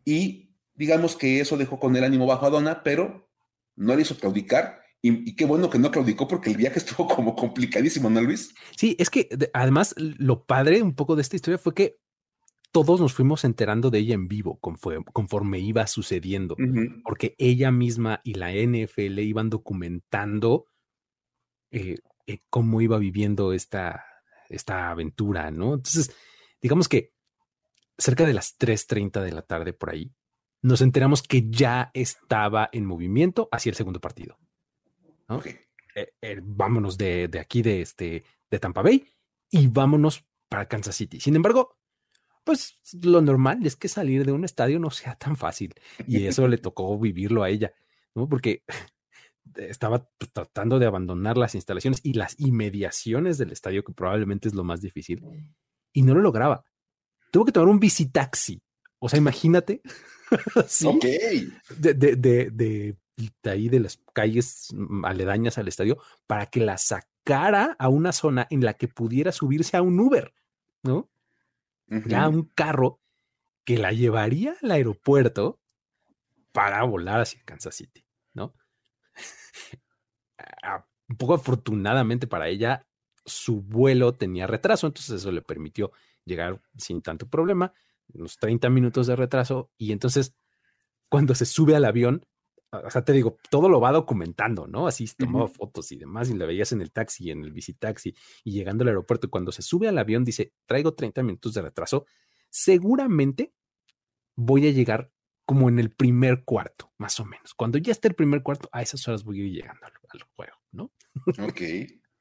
Y digamos que eso dejó con el ánimo bajo a Donna, pero no le hizo claudicar. Y, qué bueno que no claudicó porque el viaje estuvo como complicadísimo, ¿no, Luis? Sí, es que además lo padre un poco de esta historia fue que todos nos fuimos enterando de ella en vivo conforme, iba sucediendo, porque ella misma y la NFL iban documentando eh, eh, cómo iba viviendo esta, esta aventura, ¿no? Entonces, digamos que cerca de las 3.30 de la tarde por ahí, nos enteramos que ya estaba en movimiento hacia el segundo partido. Eh, vámonos de, de, aquí, de, este, de Tampa Bay, y vámonos para Kansas City. Sin embargo, pues lo normal es que salir de un estadio no sea tan fácil. Y eso le tocó vivirlo a ella, ¿no? Porque estaba pues, tratando de abandonar las instalaciones y las inmediaciones del estadio, que probablemente es lo más difícil, y no lo lograba. Tuvo que tomar un visitaxi. O sea, imagínate. ¿sí? Ok. De, de, de, de, ahí de las calles aledañas al estadio para que la sacara a una zona en la que pudiera subirse a un Uber, ¿no? Ya un carro que la llevaría al aeropuerto para volar hacia Kansas City, ¿no? un poco afortunadamente para ella, su vuelo tenía retraso, entonces eso le permitió llegar sin tanto problema, unos 30 minutos de retraso, y entonces cuando se sube al avión, o sea, te digo, todo lo va documentando, ¿no? Así tomaba fotos y demás, y la veías en el taxi, en el visitaxi, y llegando al aeropuerto, cuando se sube al avión, dice, traigo 30 minutos de retraso, seguramente voy a llegar como en el primer cuarto, más o menos. Cuando ya esté el primer cuarto, a esas horas voy a ir llegando al, juego, ¿no? Ok.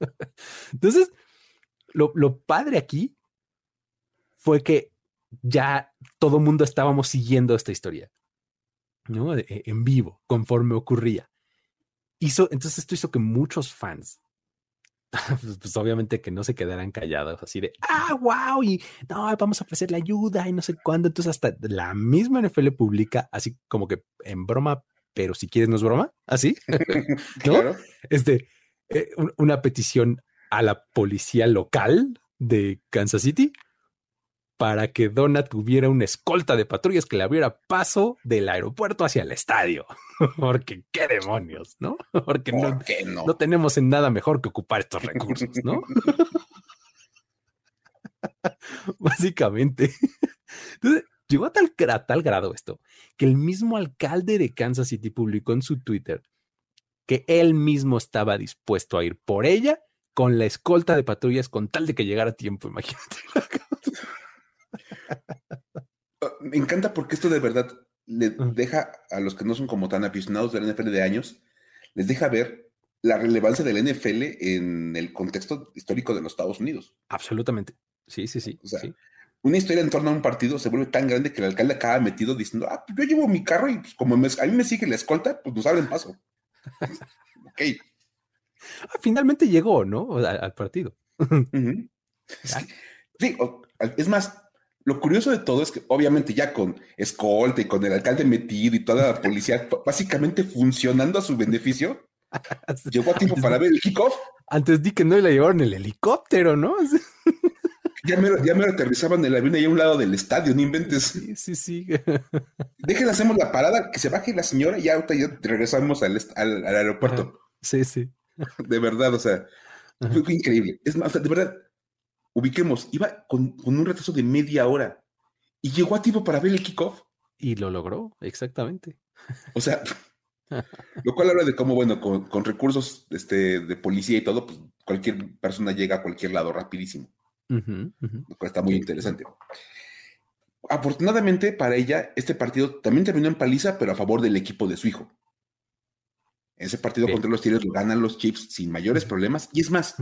Entonces, lo, lo padre aquí fue que ya todo mundo estábamos siguiendo esta historia. ¿No? E, en vivo, conforme ocurría. Hizo, entonces esto hizo que muchos fans, pues, pues, obviamente que no se quedaran callados, así de, ah, wow, y no, vamos a ofrecerle ayuda y no sé cuándo. Entonces hasta la misma NFL publica, así como que en broma, pero si quieres no es broma, así, ¿no? Este, eh, una petición a la policía local de Kansas City para que Donna tuviera una escolta de patrullas que le abriera paso del aeropuerto hacia el estadio. Porque qué demonios, ¿no? Porque no, no? tenemos en nada mejor que ocupar estos recursos, ¿no? Básicamente. Entonces, llegó a tal, a tal grado esto que el mismo alcalde de Kansas City publicó en su Twitter que él mismo estaba dispuesto a ir por ella con la escolta de patrullas con tal de que llegara a tiempo, imagínate. Ah, me encanta porque esto de verdad le deja a los que no son como tan aficionados del NFL de años, les deja ver la relevancia del NFL en el contexto histórico de los Estados Unidos. Absolutamente. Sí, sí, sí. una historia en torno a un partido se vuelve tan grande que el alcalde acaba metido diciendo, ah, pues yo llevo mi carro y pues, como a mí me sigue la escolta, pues nos abren paso. ok. Ah, finalmente llegó, ¿no? Al, partido. sí, es más, lo curioso de todo es que obviamente ya con escolta y con el alcalde metido y toda la policía básicamente funcionando a su beneficio, llegó a tiempo para ver el kickoff. Antes di que no le llevaron el helicóptero, ¿no? ya me, ya me aterrizaban el avión ahí a un lado del estadio, no inventes. Sí, sí, sí. Déjenle, hacemos la parada, que se baje la señora y ya, ya regresamos al, al, aeropuerto. Sí, sí. De verdad, o sea, fue, increíble. Es más, de verdad, ubiquemos, iba con, un retraso de media hora y llegó a tiempo para ver el kickoff. Y lo logró, exactamente. O sea, lo cual habla de cómo, bueno, con, recursos este, de policía y todo, pues cualquier persona llega a cualquier lado rapidísimo. Lo cual está muy interesante. Afortunadamente para ella, este partido también terminó en paliza, pero a favor del equipo de su hijo. Ese partido contra los Tigres lo ganan los Chiefs sin mayores problemas. Y es más,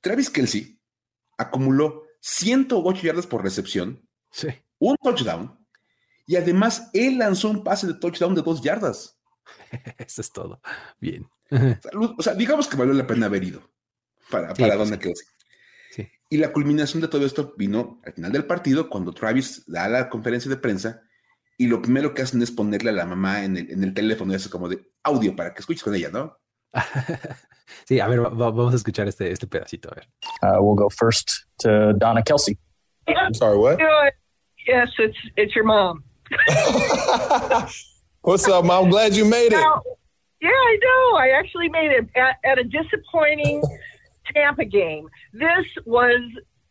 Travis Kelsey acumuló 108 yardas por recepción, un touchdown Y además, él lanzó un pase de touchdown de dos yardas. Eso es todo. Bien. O sea, digamos que valió la pena haber ido para, para Donna Kelsey. Sí. Y la culminación de todo esto vino al final del partido, cuando Travis da la conferencia de prensa y lo primero que hacen es ponerle a la mamá en el, en el teléfono, eso como de audio para que escuches con ella, ¿no? sí, a ver, vamos a escuchar este, este pedacito. A ver. Uh, we'll go first to Donna Kelsey. I'm sorry, what? Yes, it's it's your mom. What's up, mom? I'm Glad you made it. Now, yeah, I know. I actually made it at, at a disappointing Tampa game. This was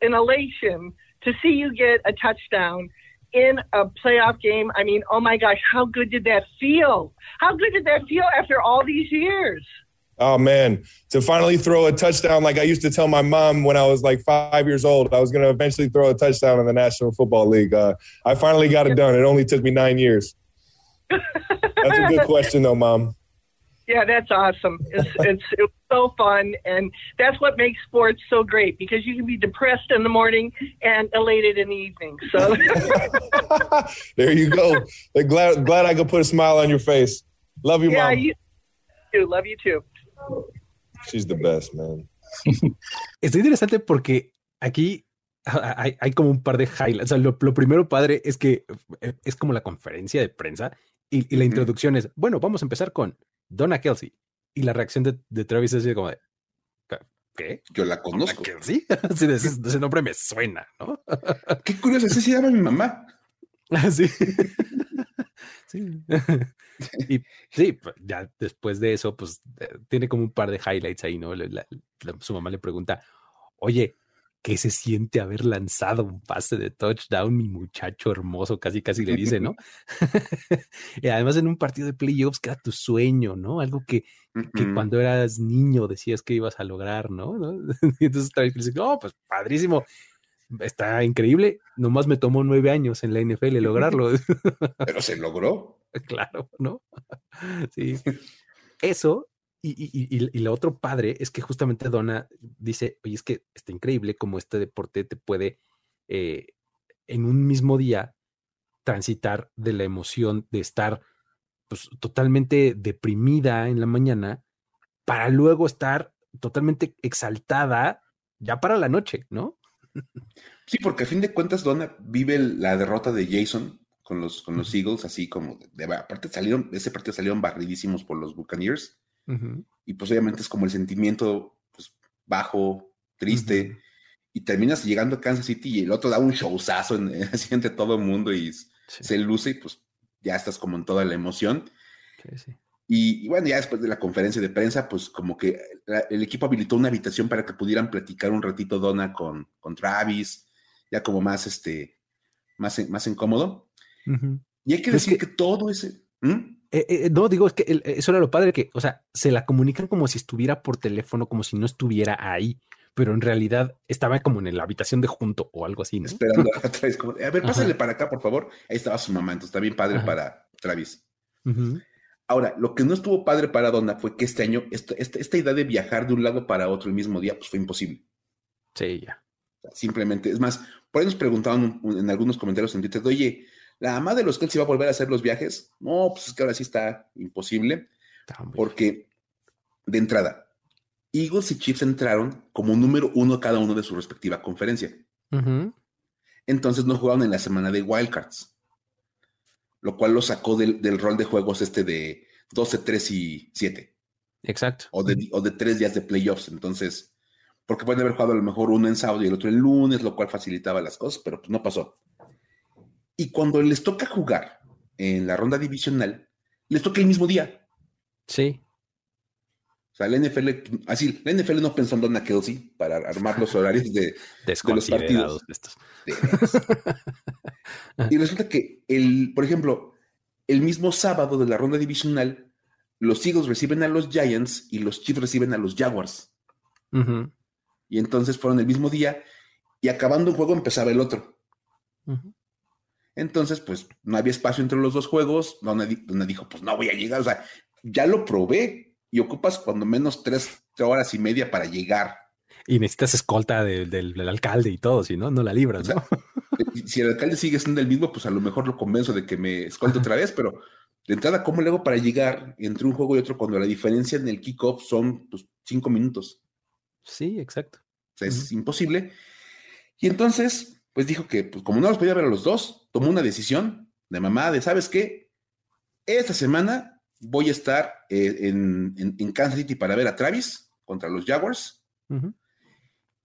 an elation to see you get a touchdown in a playoff game. I mean, oh my gosh, how good did that feel? How good did that feel after all these years? Oh man, to finally throw a touchdown like I used to tell my mom when I was like five years old, I was going to eventually throw a touchdown in the National Football League. Uh, I finally got it done. It only took me nine years. That's a good question, though, Mom. Yeah, that's awesome. It's, it's it's so fun, and that's what makes sports so great because you can be depressed in the morning and elated in the evening. So there you go. glad glad I could put a smile on your face. Love you, Mom. yeah, mom. You too. Love you too. She's the best, man. Está interesante porque aquí hay, hay, como un par de highlights. O sea, lo, lo, primero padre es que eh, es como la conferencia de prensa y, y la introducción es, bueno, vamos a empezar con Donna Kelsey. Y la reacción de, de Travis es como de, ¿qué? Yo la conozco. ¿Sí? ese, ese, nombre me suena, ¿no? Qué curioso, ese se llama mi mamá. Sí. sí. Y sí, pues, ya después de eso, pues eh, tiene como un par de highlights ahí, ¿no? su mamá le pregunta, oye, ¿qué se siente haber lanzado un pase de touchdown, mi muchacho hermoso? Casi, casi le dice, ¿no? y además en un partido de playoffs que era tu sueño, ¿no? Algo que, que cuando eras niño decías que ibas a lograr, ¿no? y entonces vez dice, oh, pues padrísimo está increíble. Nomás me tomó nueve años en la NFL lograrlo. Pero se logró. Claro, ¿no? Sí. Eso. Y, y, lo otro padre es que justamente Donna dice, oye, es que está increíble como este deporte te puede eh, en un mismo día transitar de la emoción de estar pues, totalmente deprimida en la mañana para luego estar totalmente exaltada ya para la noche, ¿no? Sí, porque a fin de cuentas Donna vive la derrota de Jason con los, con los Eagles, así como, de, aparte salieron, ese partido salieron barridísimos por los Buccaneers, y pues obviamente es como el sentimiento pues, bajo, triste, y terminas llegando a Kansas City y el otro da un showzazo en, así entre todo el mundo y se luce y pues ya estás como en toda la emoción. Sí, sí. Y, bueno, ya después de la conferencia de prensa, pues como que el equipo habilitó una habitación para que pudieran platicar un ratito Donna con, con Travis, ya como más, este, más, más incómodo. Y hay que decir que, todo ese... ¿Mm? Eh, eh, no, digo, es que eso era lo padre, que, o sea, se la comunican como si estuviera por teléfono, como si no estuviera ahí, pero en realidad estaba como en la habitación de junto o algo así, ¿no? Esperando a Travis, como, a ver, pásale para acá, por favor. Ahí estaba su mamá, entonces está bien padre para Travis. Ahora, lo que no estuvo padre para Donna fue que este año, esta, esta, idea de viajar de un lado para otro el mismo día, pues fue imposible. Sí, ya. Simplemente, es más, por ahí nos preguntaban en algunos comentarios en Twitter, oye, ¿la mamá de los Kelsey va a volver a hacer los viajes? No, pues es que ahora sí está imposible, porque de entrada, Eagles y Chiefs entraron como número uno cada uno de su respectiva conferencia. Entonces no jugaron en la semana de Wildcards lo cual lo sacó del, rol de juegos este de 12, 3 y 7. Exacto. O de, o de tres días de playoffs. Entonces, porque pueden haber jugado a lo mejor uno en sábado y el otro el lunes, lo cual facilitaba las cosas, pero pues no pasó. Y cuando les toca jugar en la ronda divisional, les toca el mismo día. Sí. Sea, la NFL, así, la NFL no pensó en Donna Kelsey para armar los horarios de, de los partidos. De estos. y resulta que, el, por ejemplo, el mismo sábado de la ronda divisional, los Eagles reciben a los Giants y los Chiefs reciben a los Jaguars. Y entonces fueron el mismo día y acabando un juego empezaba el otro. Entonces, pues no había espacio entre los dos juegos. Donde, dijo, pues no voy a llegar. O sea, ya lo probé y ocupas cuando menos tres horas y media para llegar. Y necesitas escolta del, alcalde y todo, si no, no la libras, ¿no? si el alcalde sigue siendo el mismo, pues a lo mejor lo convenzo de que me escolte otra vez, pero de entrada, ¿cómo le hago para llegar entre un juego y otro cuando la diferencia en el kickoff son pues, cinco minutos? Sí, exacto. O sea, es imposible. Y entonces, pues dijo que, pues como no los podía ver a los dos, tomó una decisión de mamá de, ¿sabes qué? Esta semana voy a estar eh, en, en, Kansas City para ver a Travis contra los Jaguars.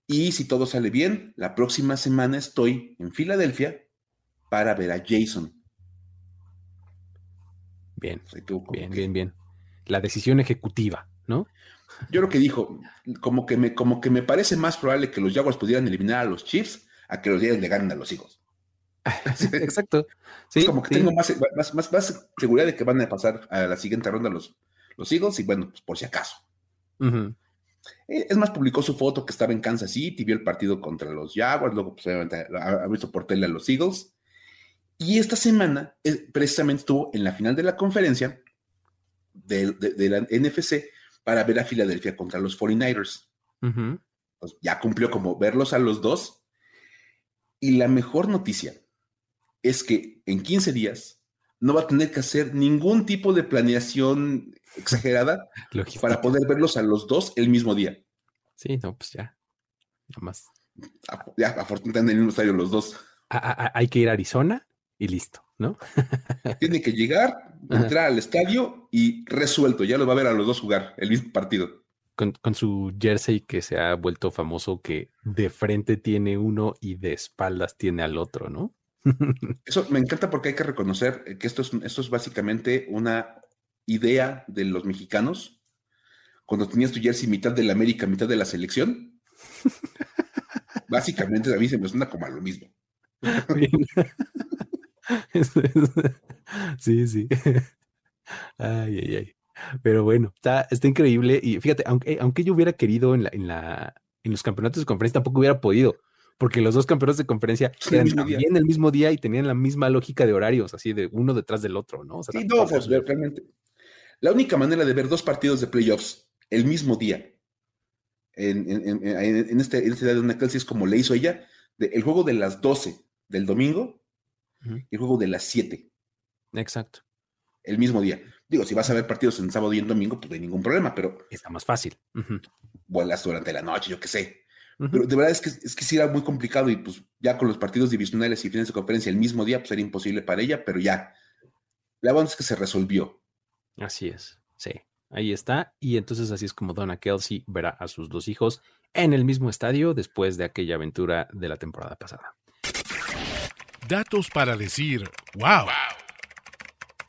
Y si todo sale bien, la próxima semana estoy en Filadelfia para ver a Jason. Bien, bien, bien, bien. La decisión ejecutiva, ¿no? Yo lo que dijo, como que, me, como que me parece más probable que los Jaguars pudieran eliminar a los Chiefs a que los Jaguars le ganen a los hijos. Exacto. Sí, como que tengo más, más, más, seguridad de que van a pasar a la siguiente ronda los, los Eagles y bueno, pues por si acaso. Eh, es más, publicó su foto que estaba en Kansas City, vio el partido contra los Jaguars, luego pues, obviamente visto por tele a los Eagles. Y esta semana eh, precisamente estuvo en la final de la conferencia de, la NFC para ver a Filadelfia contra los 49ers. Pues, ya cumplió como verlos a los dos. Y la mejor noticia es que en 15 días no va a tener que hacer ningún tipo de planeación exagerada para poder verlos a los dos el mismo día. Sí, no, pues ya. Nada más. Ya, afortunadamente en el mismo estadio los dos. hay que ir a Arizona y listo, ¿no? Tiene que llegar, entrar al estadio y resuelto. Ya lo va a ver a los dos jugar el mismo partido. Con, su jersey que se ha vuelto famoso, que de frente tiene uno y de espaldas tiene al otro, ¿no? Eso me encanta porque hay que reconocer que esto es, esto es básicamente una idea de los mexicanos. Cuando tenías tu jersey mitad de la América, mitad de la selección. Básicamente a mí se me suena como a lo mismo. sí, sí. Ay, ay, ay. Pero bueno, está, está increíble. Y fíjate, aunque, aunque yo hubiera querido en, la, en, la, en los campeonatos de conferencia, tampoco hubiera podido, porque los dos campeonatos de conferencia eran también el mismo día y tenían la misma lógica de horarios, así de uno detrás del otro, ¿no? sí, no, pues, realmente. La única manera de ver dos partidos de playoffs el mismo día en, en, en, este, en este de una clase es como le hizo ella, el juego de las 12 del domingo y el juego de las 7. Exacto. El mismo día. Digo, si vas a ver partidos en sábado y en domingo, pues no hay ningún problema, pero. Está más fácil. Vuelas durante la noche, yo qué sé. Pero de verdad es que, es que sí era muy complicado y pues ya con los partidos divisionales y fines de conferencia el mismo día, pues era imposible para ella, pero ya. La verdad es que se resolvió. Así es, sí. Ahí está. Y entonces así es como Donna Kelsey verá a sus dos hijos en el mismo estadio después de aquella aventura de la temporada pasada. Datos para decir wow.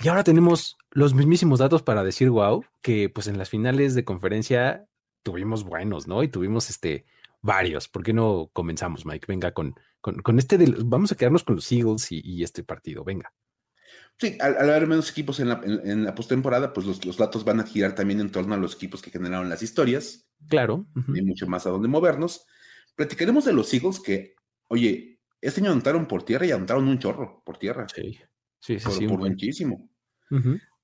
Y ahora tenemos los mismísimos datos para decir wow, que pues en las finales de conferencia tuvimos buenos, ¿no? Y tuvimos este varios. ¿Por qué no comenzamos, Mike? Venga, con, con, este de, vamos a quedarnos con los Eagles y, este partido, venga. Sí, al, haber menos equipos en la, en, la postemporada, pues los, los, datos van a girar también en torno a los equipos que generaron las historias. Claro. Hay mucho más a dónde movernos. Platicaremos de los Eagles que, oye, este año anotaron por tierra y anotaron un chorro por tierra. Sí, sí, sí. Por, muchísimo.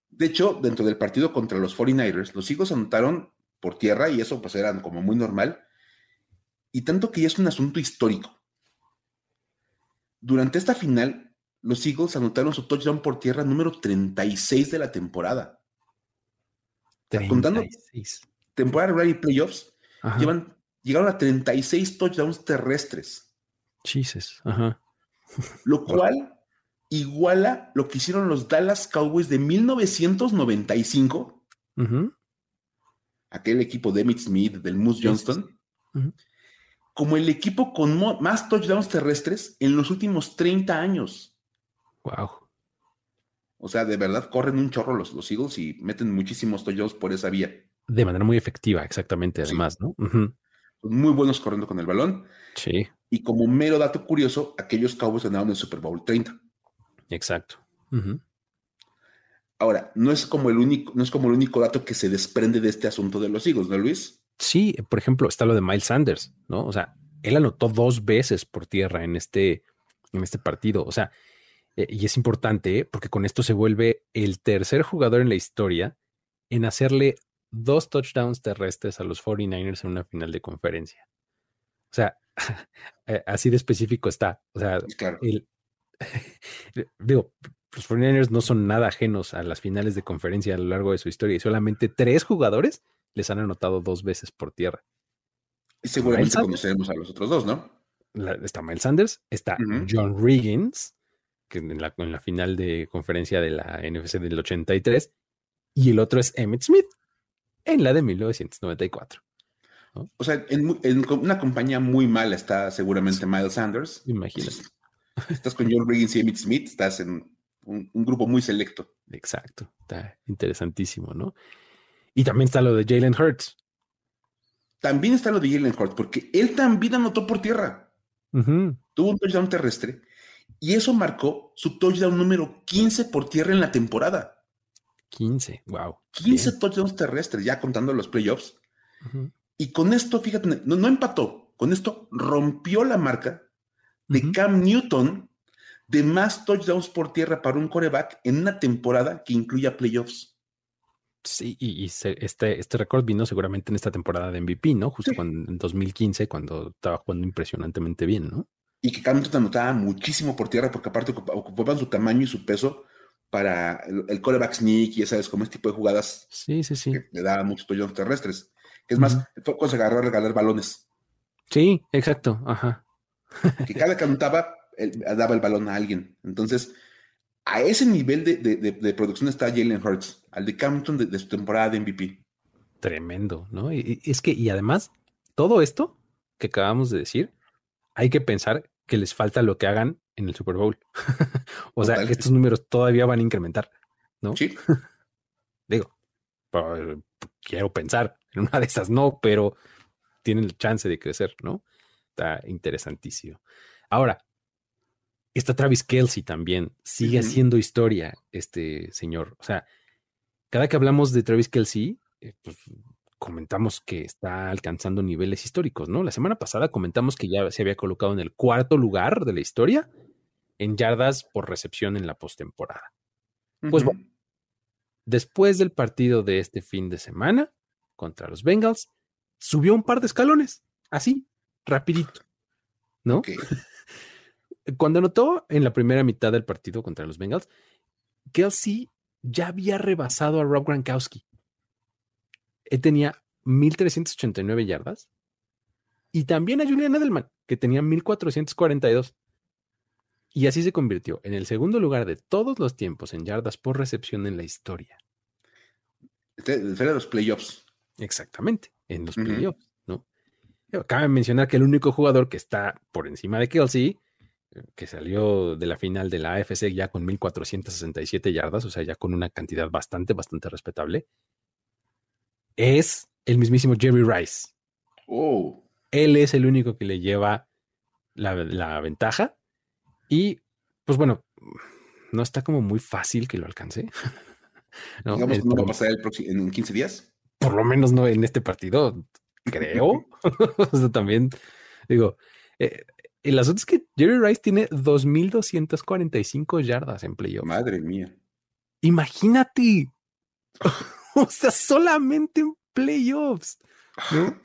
De hecho, dentro del partido contra los 49ers, los Eagles anotaron por tierra y eso pues era como muy normal. Y tanto que ya es un asunto histórico. Durante esta final, los Eagles anotaron su touchdown por tierra número 36 de la temporada. 36. Contando temporada regular y playoffs, llevan, llegaron a 36 touchdowns terrestres. Chises, ajá. Lo cual iguala lo que hicieron los Dallas Cowboys de 1995. Aquel equipo de Emmett Smith, del Moose Johnston. Como el equipo con más touchdowns terrestres en los últimos 30 años. Wow. O sea, de verdad corren un chorro los, los Eagles y meten muchísimos touchdowns por esa vía. De manera muy efectiva, exactamente, además, ¿no? Muy buenos corriendo con el balón. Sí. Y como mero dato curioso, aquellos Cowboys ganaron el Super Bowl 30. Exacto. Ahora, no es como el único, no es como el único dato que se desprende de este asunto de los Eagles, ¿no, Luis? Sí, por ejemplo, está lo de Miles Sanders, ¿no? O sea, él anotó dos veces por tierra en este, en este partido. O sea, eh, y es importante ¿eh? porque con esto se vuelve el tercer jugador en la historia en hacerle dos touchdowns terrestres a los 49ers en una final de conferencia. O sea, Eh, así de específico está. O sea, Claro. el, digo, los 49ers no son nada ajenos a las finales de conferencia a lo largo de su historia y solamente tres jugadores les han anotado dos veces por tierra. Y seguramente conoceremos a los otros dos, ¿no? La- está Miles Sanders, está. John Riggins, que en la, en la final de conferencia de la NFC del 83, y el otro es Emmett Smith en la de 1994. O sea, en, una compañía muy mala está seguramente Miles Sanders. Imagínate. Estás con John Riggins y Emmitt Smith, estás en un, un grupo muy selecto. Exacto, está interesantísimo, ¿no? Y también está lo de Jalen Hurts. También está lo de Jalen Hurts, porque él también anotó por tierra. Tuvo un touchdown terrestre y eso marcó su touchdown número 15 por tierra en la temporada. 15, wow. 15 touchdowns terrestres, ya contando los playoffs. Y con esto, fíjate, no, no empató, con esto rompió la marca de Cam Newton de más touchdowns por tierra para un coreback en una temporada que incluya playoffs. Sí, y, y se- este, este récord vino seguramente en esta temporada de MVP, ¿no? Justo Sí. cuando, en 2015, cuando estaba jugando impresionantemente bien, ¿no? Y que Cam anotaba muchísimo por tierra porque aparte ocupa- ocupaban su tamaño y su peso para el, el coreback sneak y ya sabes, como este tipo de jugadas Sí, sí, sí. que le daban muchos touchdowns terrestres. Que es más, fue cuando se agarró a regalar balones. Sí, exacto. Ajá. Que cada que anotaba, él daba el balón a alguien. Entonces, a ese nivel de, de- de- de producción está Jalen Hurts, al de Cam Newton de, su temporada de MVP. Tremendo, ¿no? Y, y es que, y además, todo esto que acabamos de decir, hay que pensar que les falta lo que hagan en el Super Bowl. o sea, Total. que estos números todavía van a incrementar, ¿no? Sí, Digo, pero, quiero pensar, en una de esas no, pero tienen el chance de crecer, ¿no? Está interesantísimo. Ahora, está Travis Kelsey también, sigue haciendo historia este señor. O sea, cada que hablamos de Travis Kelsey, eh, pues comentamos que está alcanzando niveles históricos, ¿no? La semana pasada comentamos que ya se había colocado en el cuarto lugar de la historia en yardas por recepción en la postemporada. Pues bueno, después del partido de este fin de semana contra los Bengals, subió un par de escalones, así, rapidito, ¿no? Ok. Cuando anotó en la primera mitad del partido contra los Bengals, Kelsey ya había rebasado a Rob Gronkowski. Él tenía 1.389 yardas y también a Julian Edelman, que tenía 1.442. Y así se convirtió en el segundo lugar de todos los tiempos en yardas por recepción en la historia. Este- este era los playoffs. Exactamente, en los playoffs, ¿no? Cabe mencionar que el único jugador que está por encima de Kelsey, que salió de la final de la AFC ya con 1467 yardas, o sea, ya con una cantidad bastante, bastante respetable, es el mismísimo Jerry Rice. Oh, Él es el único que le lleva la, la ventaja y, pues bueno, no está como muy fácil que lo alcance. ¿no? digamos que no va a pasar el próximo, en 15 días. por lo menos no en este partido, creo. o sea, también digo, eh, el asunto es que Jerry Rice tiene 2.245 yardas en playoff. Madre mía. Imagínate. o sea, solamente en playoffs. ¿no?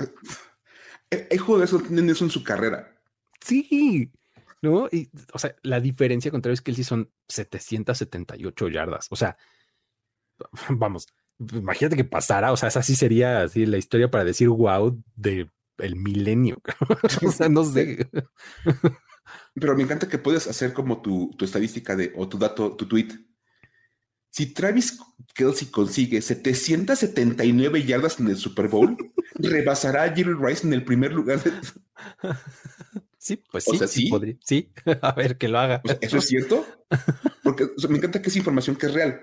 Hay hay jugadores que tienen eso en su carrera. Sí. ¿No? Y, o sea, la diferencia con Travis Kelsey son 778 yardas. O sea, vamos, imagínate que pasara. O sea, esa sí sería así la historia para decir wow de el milenio. o sea, no sé. Pero me encanta que puedes hacer como tu, tu estadística de, o tu dato, tu tweet. Si Travis Kelsey consigue 779 yardas en el Super Bowl, rebasará a Jerry Rice en el primer lugar. de- Sí, pues O sí, sea, sí, ¿sí? podría. Sí, a ver que lo haga. ¿Eso es cierto? Porque o sea, me encanta que es información que es real.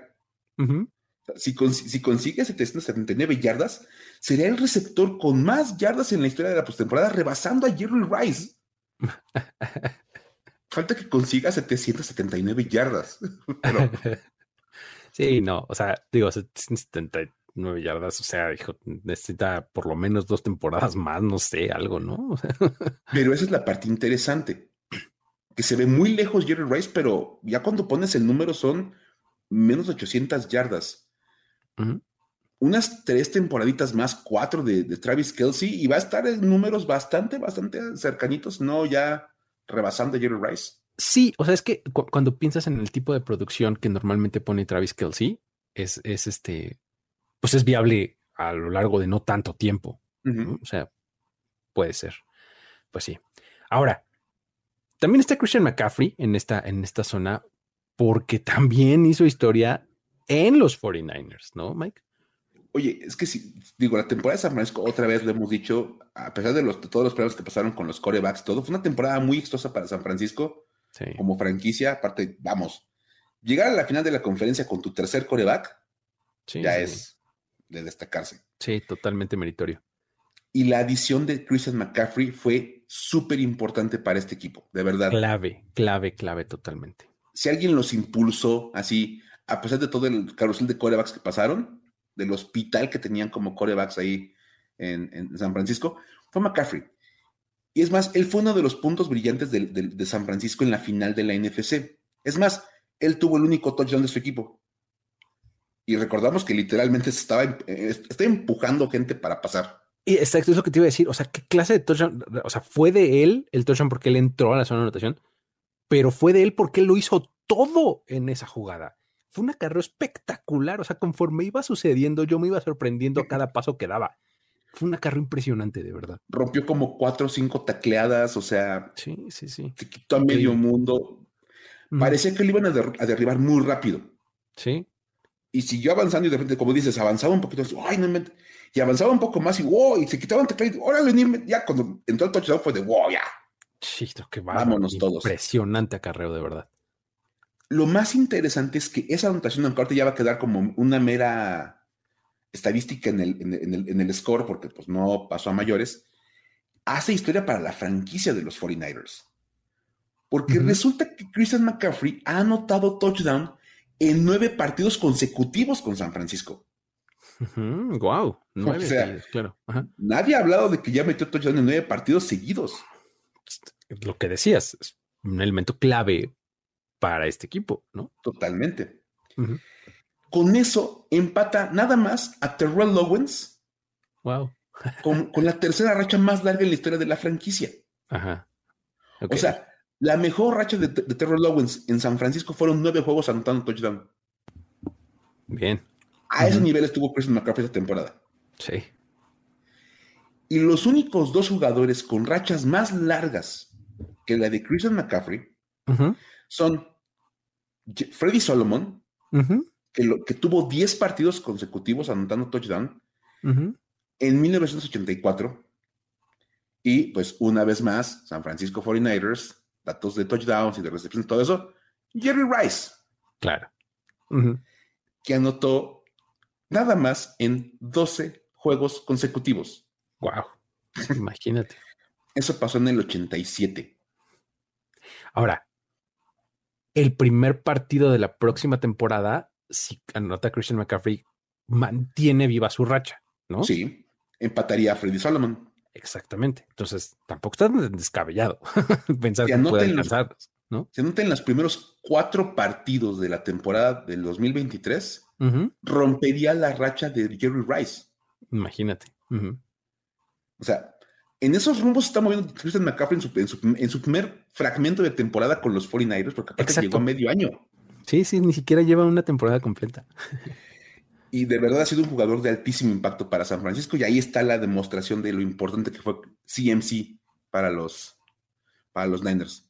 Ujú. Si, cons- si consigue 779 yardas, sería el receptor con más yardas en la historia de la postemporada, rebasando a Jerry Rice. Falta que consiga 779 yardas. Pero Sí, no, o sea, digo, 79 yardas, o sea, hijo, necesita por lo menos dos temporadas más, no sé, algo, ¿no? Pero esa es la parte interesante. Que se ve muy lejos Jerry Rice, pero ya cuando pones el número son menos de 800 yardas. Unas tres temporaditas más, cuatro de, de, Travis Kelsey, y va a estar en números bastante, bastante cercanitos, no ya rebasando a Jerry Rice. Sí, o sea, es que cu cuando piensas en el tipo de producción que normalmente pone Travis Kelsey, es, es este, pues es viable a lo largo de no tanto tiempo. O sea, puede ser. Pues sí. Ahora, también está Christian McCaffrey en esta, en esta zona, porque también hizo historia en los 49ers, ¿no, Mike? Oye, es que si, digo, la temporada de San Francisco, otra vez lo hemos dicho, a pesar de, los, de todos los problemas que pasaron con los corebacks, todo, fue una temporada muy exitosa para San Francisco Sí. como franquicia. Aparte, vamos, llegar a la final de la conferencia con tu tercer coreback Sí, ya sí. es de destacarse. Sí, totalmente meritorio. Y la adición de Christian McCaffrey fue súper importante para este equipo, de verdad. Clave, clave, clave totalmente. Si alguien los impulsó así, a pesar de todo el carrusel de corebacks que pasaron, del hospital que tenían como corebacks ahí en, San Francisco, fue McCaffrey. Y es más, él fue uno de los puntos brillantes de, San Francisco en la final de la NFC. Es más, él tuvo el único touchdown de su equipo. Y recordamos que literalmente estaba, eh, estaba empujando gente para pasar. Y exacto, es lo que te iba a decir. O sea, ¿qué clase de touchdown? O sea, fue de él el touchdown porque él entró a la zona de anotación, pero fue de él porque él lo hizo todo en esa jugada. Fue una carrera espectacular. O sea, conforme iba sucediendo, yo me iba sorprendiendo a cada paso que daba. Fue una carrera impresionante, de verdad. Rompió como cuatro o cinco tacleadas, o sea, Sí, sí, sí. se quitó a medio mundo. Parecía que lo iban a, der- a derribar muy rápido. Sí, Y siguió avanzando y de repente, como dices, avanzaba un poquito. ¡Ay, no inventes! Y avanzaba un poco más y wow, y se quitaban teclado. ¡Órale! Ya cuando entró el touchdown fue de wow, ya. sí, que Vámonos todos. Impresionante acarreo, de verdad. Lo más interesante es que esa anotación en corte ya va a quedar como una mera estadística en el, en el, en el- score, porque pues no pasó a mayores. Hace historia para la franquicia de los 49ers. Porque resulta que Christian McCaffrey ha anotado touchdown en nueve partidos consecutivos con San Francisco. Wow, nueve sea, seguidos, claro. Ajá. Nadie ha hablado de que ya metió touchdown en nueve partidos seguidos. Lo que decías, es un elemento clave para este equipo, ¿no? Totalmente. Con eso empata nada más a Terrell Owens Wow. con, con la tercera racha más larga en la historia de la franquicia. Ajá. O sea, la mejor racha de, de Terrell Owens en San Francisco fueron nueve juegos anotando touchdown. bien. A ese nivel estuvo Christian McCaffrey esta temporada. Sí. Y los únicos dos jugadores con rachas más largas que la de Christian McCaffrey Ujú, son Freddy Solomon, que, lo- que tuvo 10 partidos consecutivos anotando touchdown ujú. en 1984. Y pues una vez más, San Francisco 49ers, datos de touchdowns y de recepciones, todo eso, Jerry Rice, Claro. Que anotó nada más en 12 juegos consecutivos. Wow. Imagínate. Eso pasó en el 87. Ahora, el primer partido de la próxima temporada, si anota Christian McCaffrey, mantiene viva su racha, ¿no? Sí, empataría a Freddy Solomon. Exactamente. Entonces, tampoco está tan descabellado pensar Que que puede anoten alcanzarlos, ¿no? Se nota en los primeros cuatro partidos de la temporada del 2023, Ujú. rompería la racha de Jerry Rice. Imagínate. O sea, en esos rumbos está moviendo Christian McCaffrey en su, en su- en su primer fragmento de temporada con los 49ers, porque aparte Exacto. llegó a medio año. Sí, sí, ni siquiera lleva una temporada completa. Y de verdad ha sido un jugador de altísimo impacto para San Francisco. Y ahí está la demostración de lo importante que fue CMC para los, para los Niners.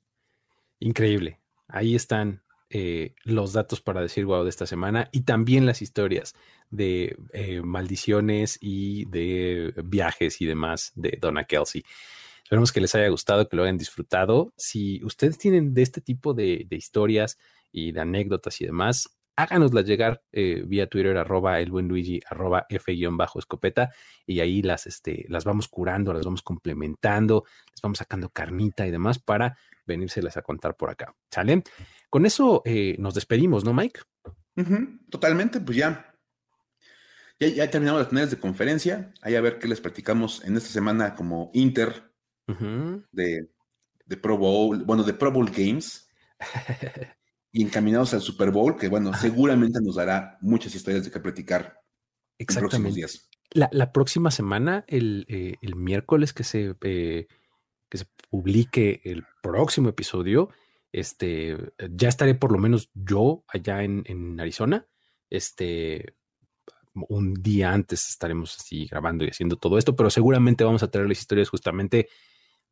Increíble. Ahí están eh, los datos para decir wow de esta semana y también las historias de eh, maldiciones y de viajes y demás de Donna Kelsey. Esperemos que les haya gustado, que lo hayan disfrutado. Si ustedes tienen de este tipo de, historias y de anécdotas y demás, háganoslas llegar eh, vía Twitter, arroba el buen Luigi, arroba F-escopeta, y ahí las, este, las vamos curando, las vamos complementando, les vamos sacando carnita y demás para venírselas a contar por acá. ¿Sale? Con eso eh, nos despedimos, ¿no, Mike? Totalmente, pues ya. Ya, ya terminamos las finales de conferencia. Ahí a ver qué les platicamos en esta semana como Inter de, de Pro Bowl, bueno, de Pro Bowl Games. y encaminados al Super Bowl, que bueno, seguramente nos dará muchas historias de qué platicar Exactamente. La, la, próxima semana, el, eh, el miércoles que se, eh, que se publique el próximo episodio, este, ya estaré por lo menos yo allá en, Arizona. Este, un día antes estaremos así grabando y haciendo todo esto, pero seguramente vamos a traer las historias justamente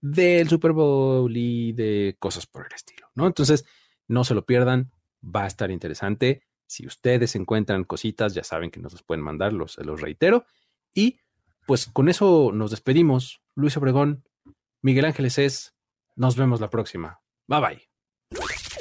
del Super Bowl y de cosas por el estilo, ¿no? Entonces, no se lo pierdan, va a estar interesante. Si ustedes encuentran cositas, ya saben que nos los pueden mandar, los, los reitero. Y pues con eso nos despedimos. Luis Obregón, Miguel Ángeles es, nos vemos la próxima. Bye bye.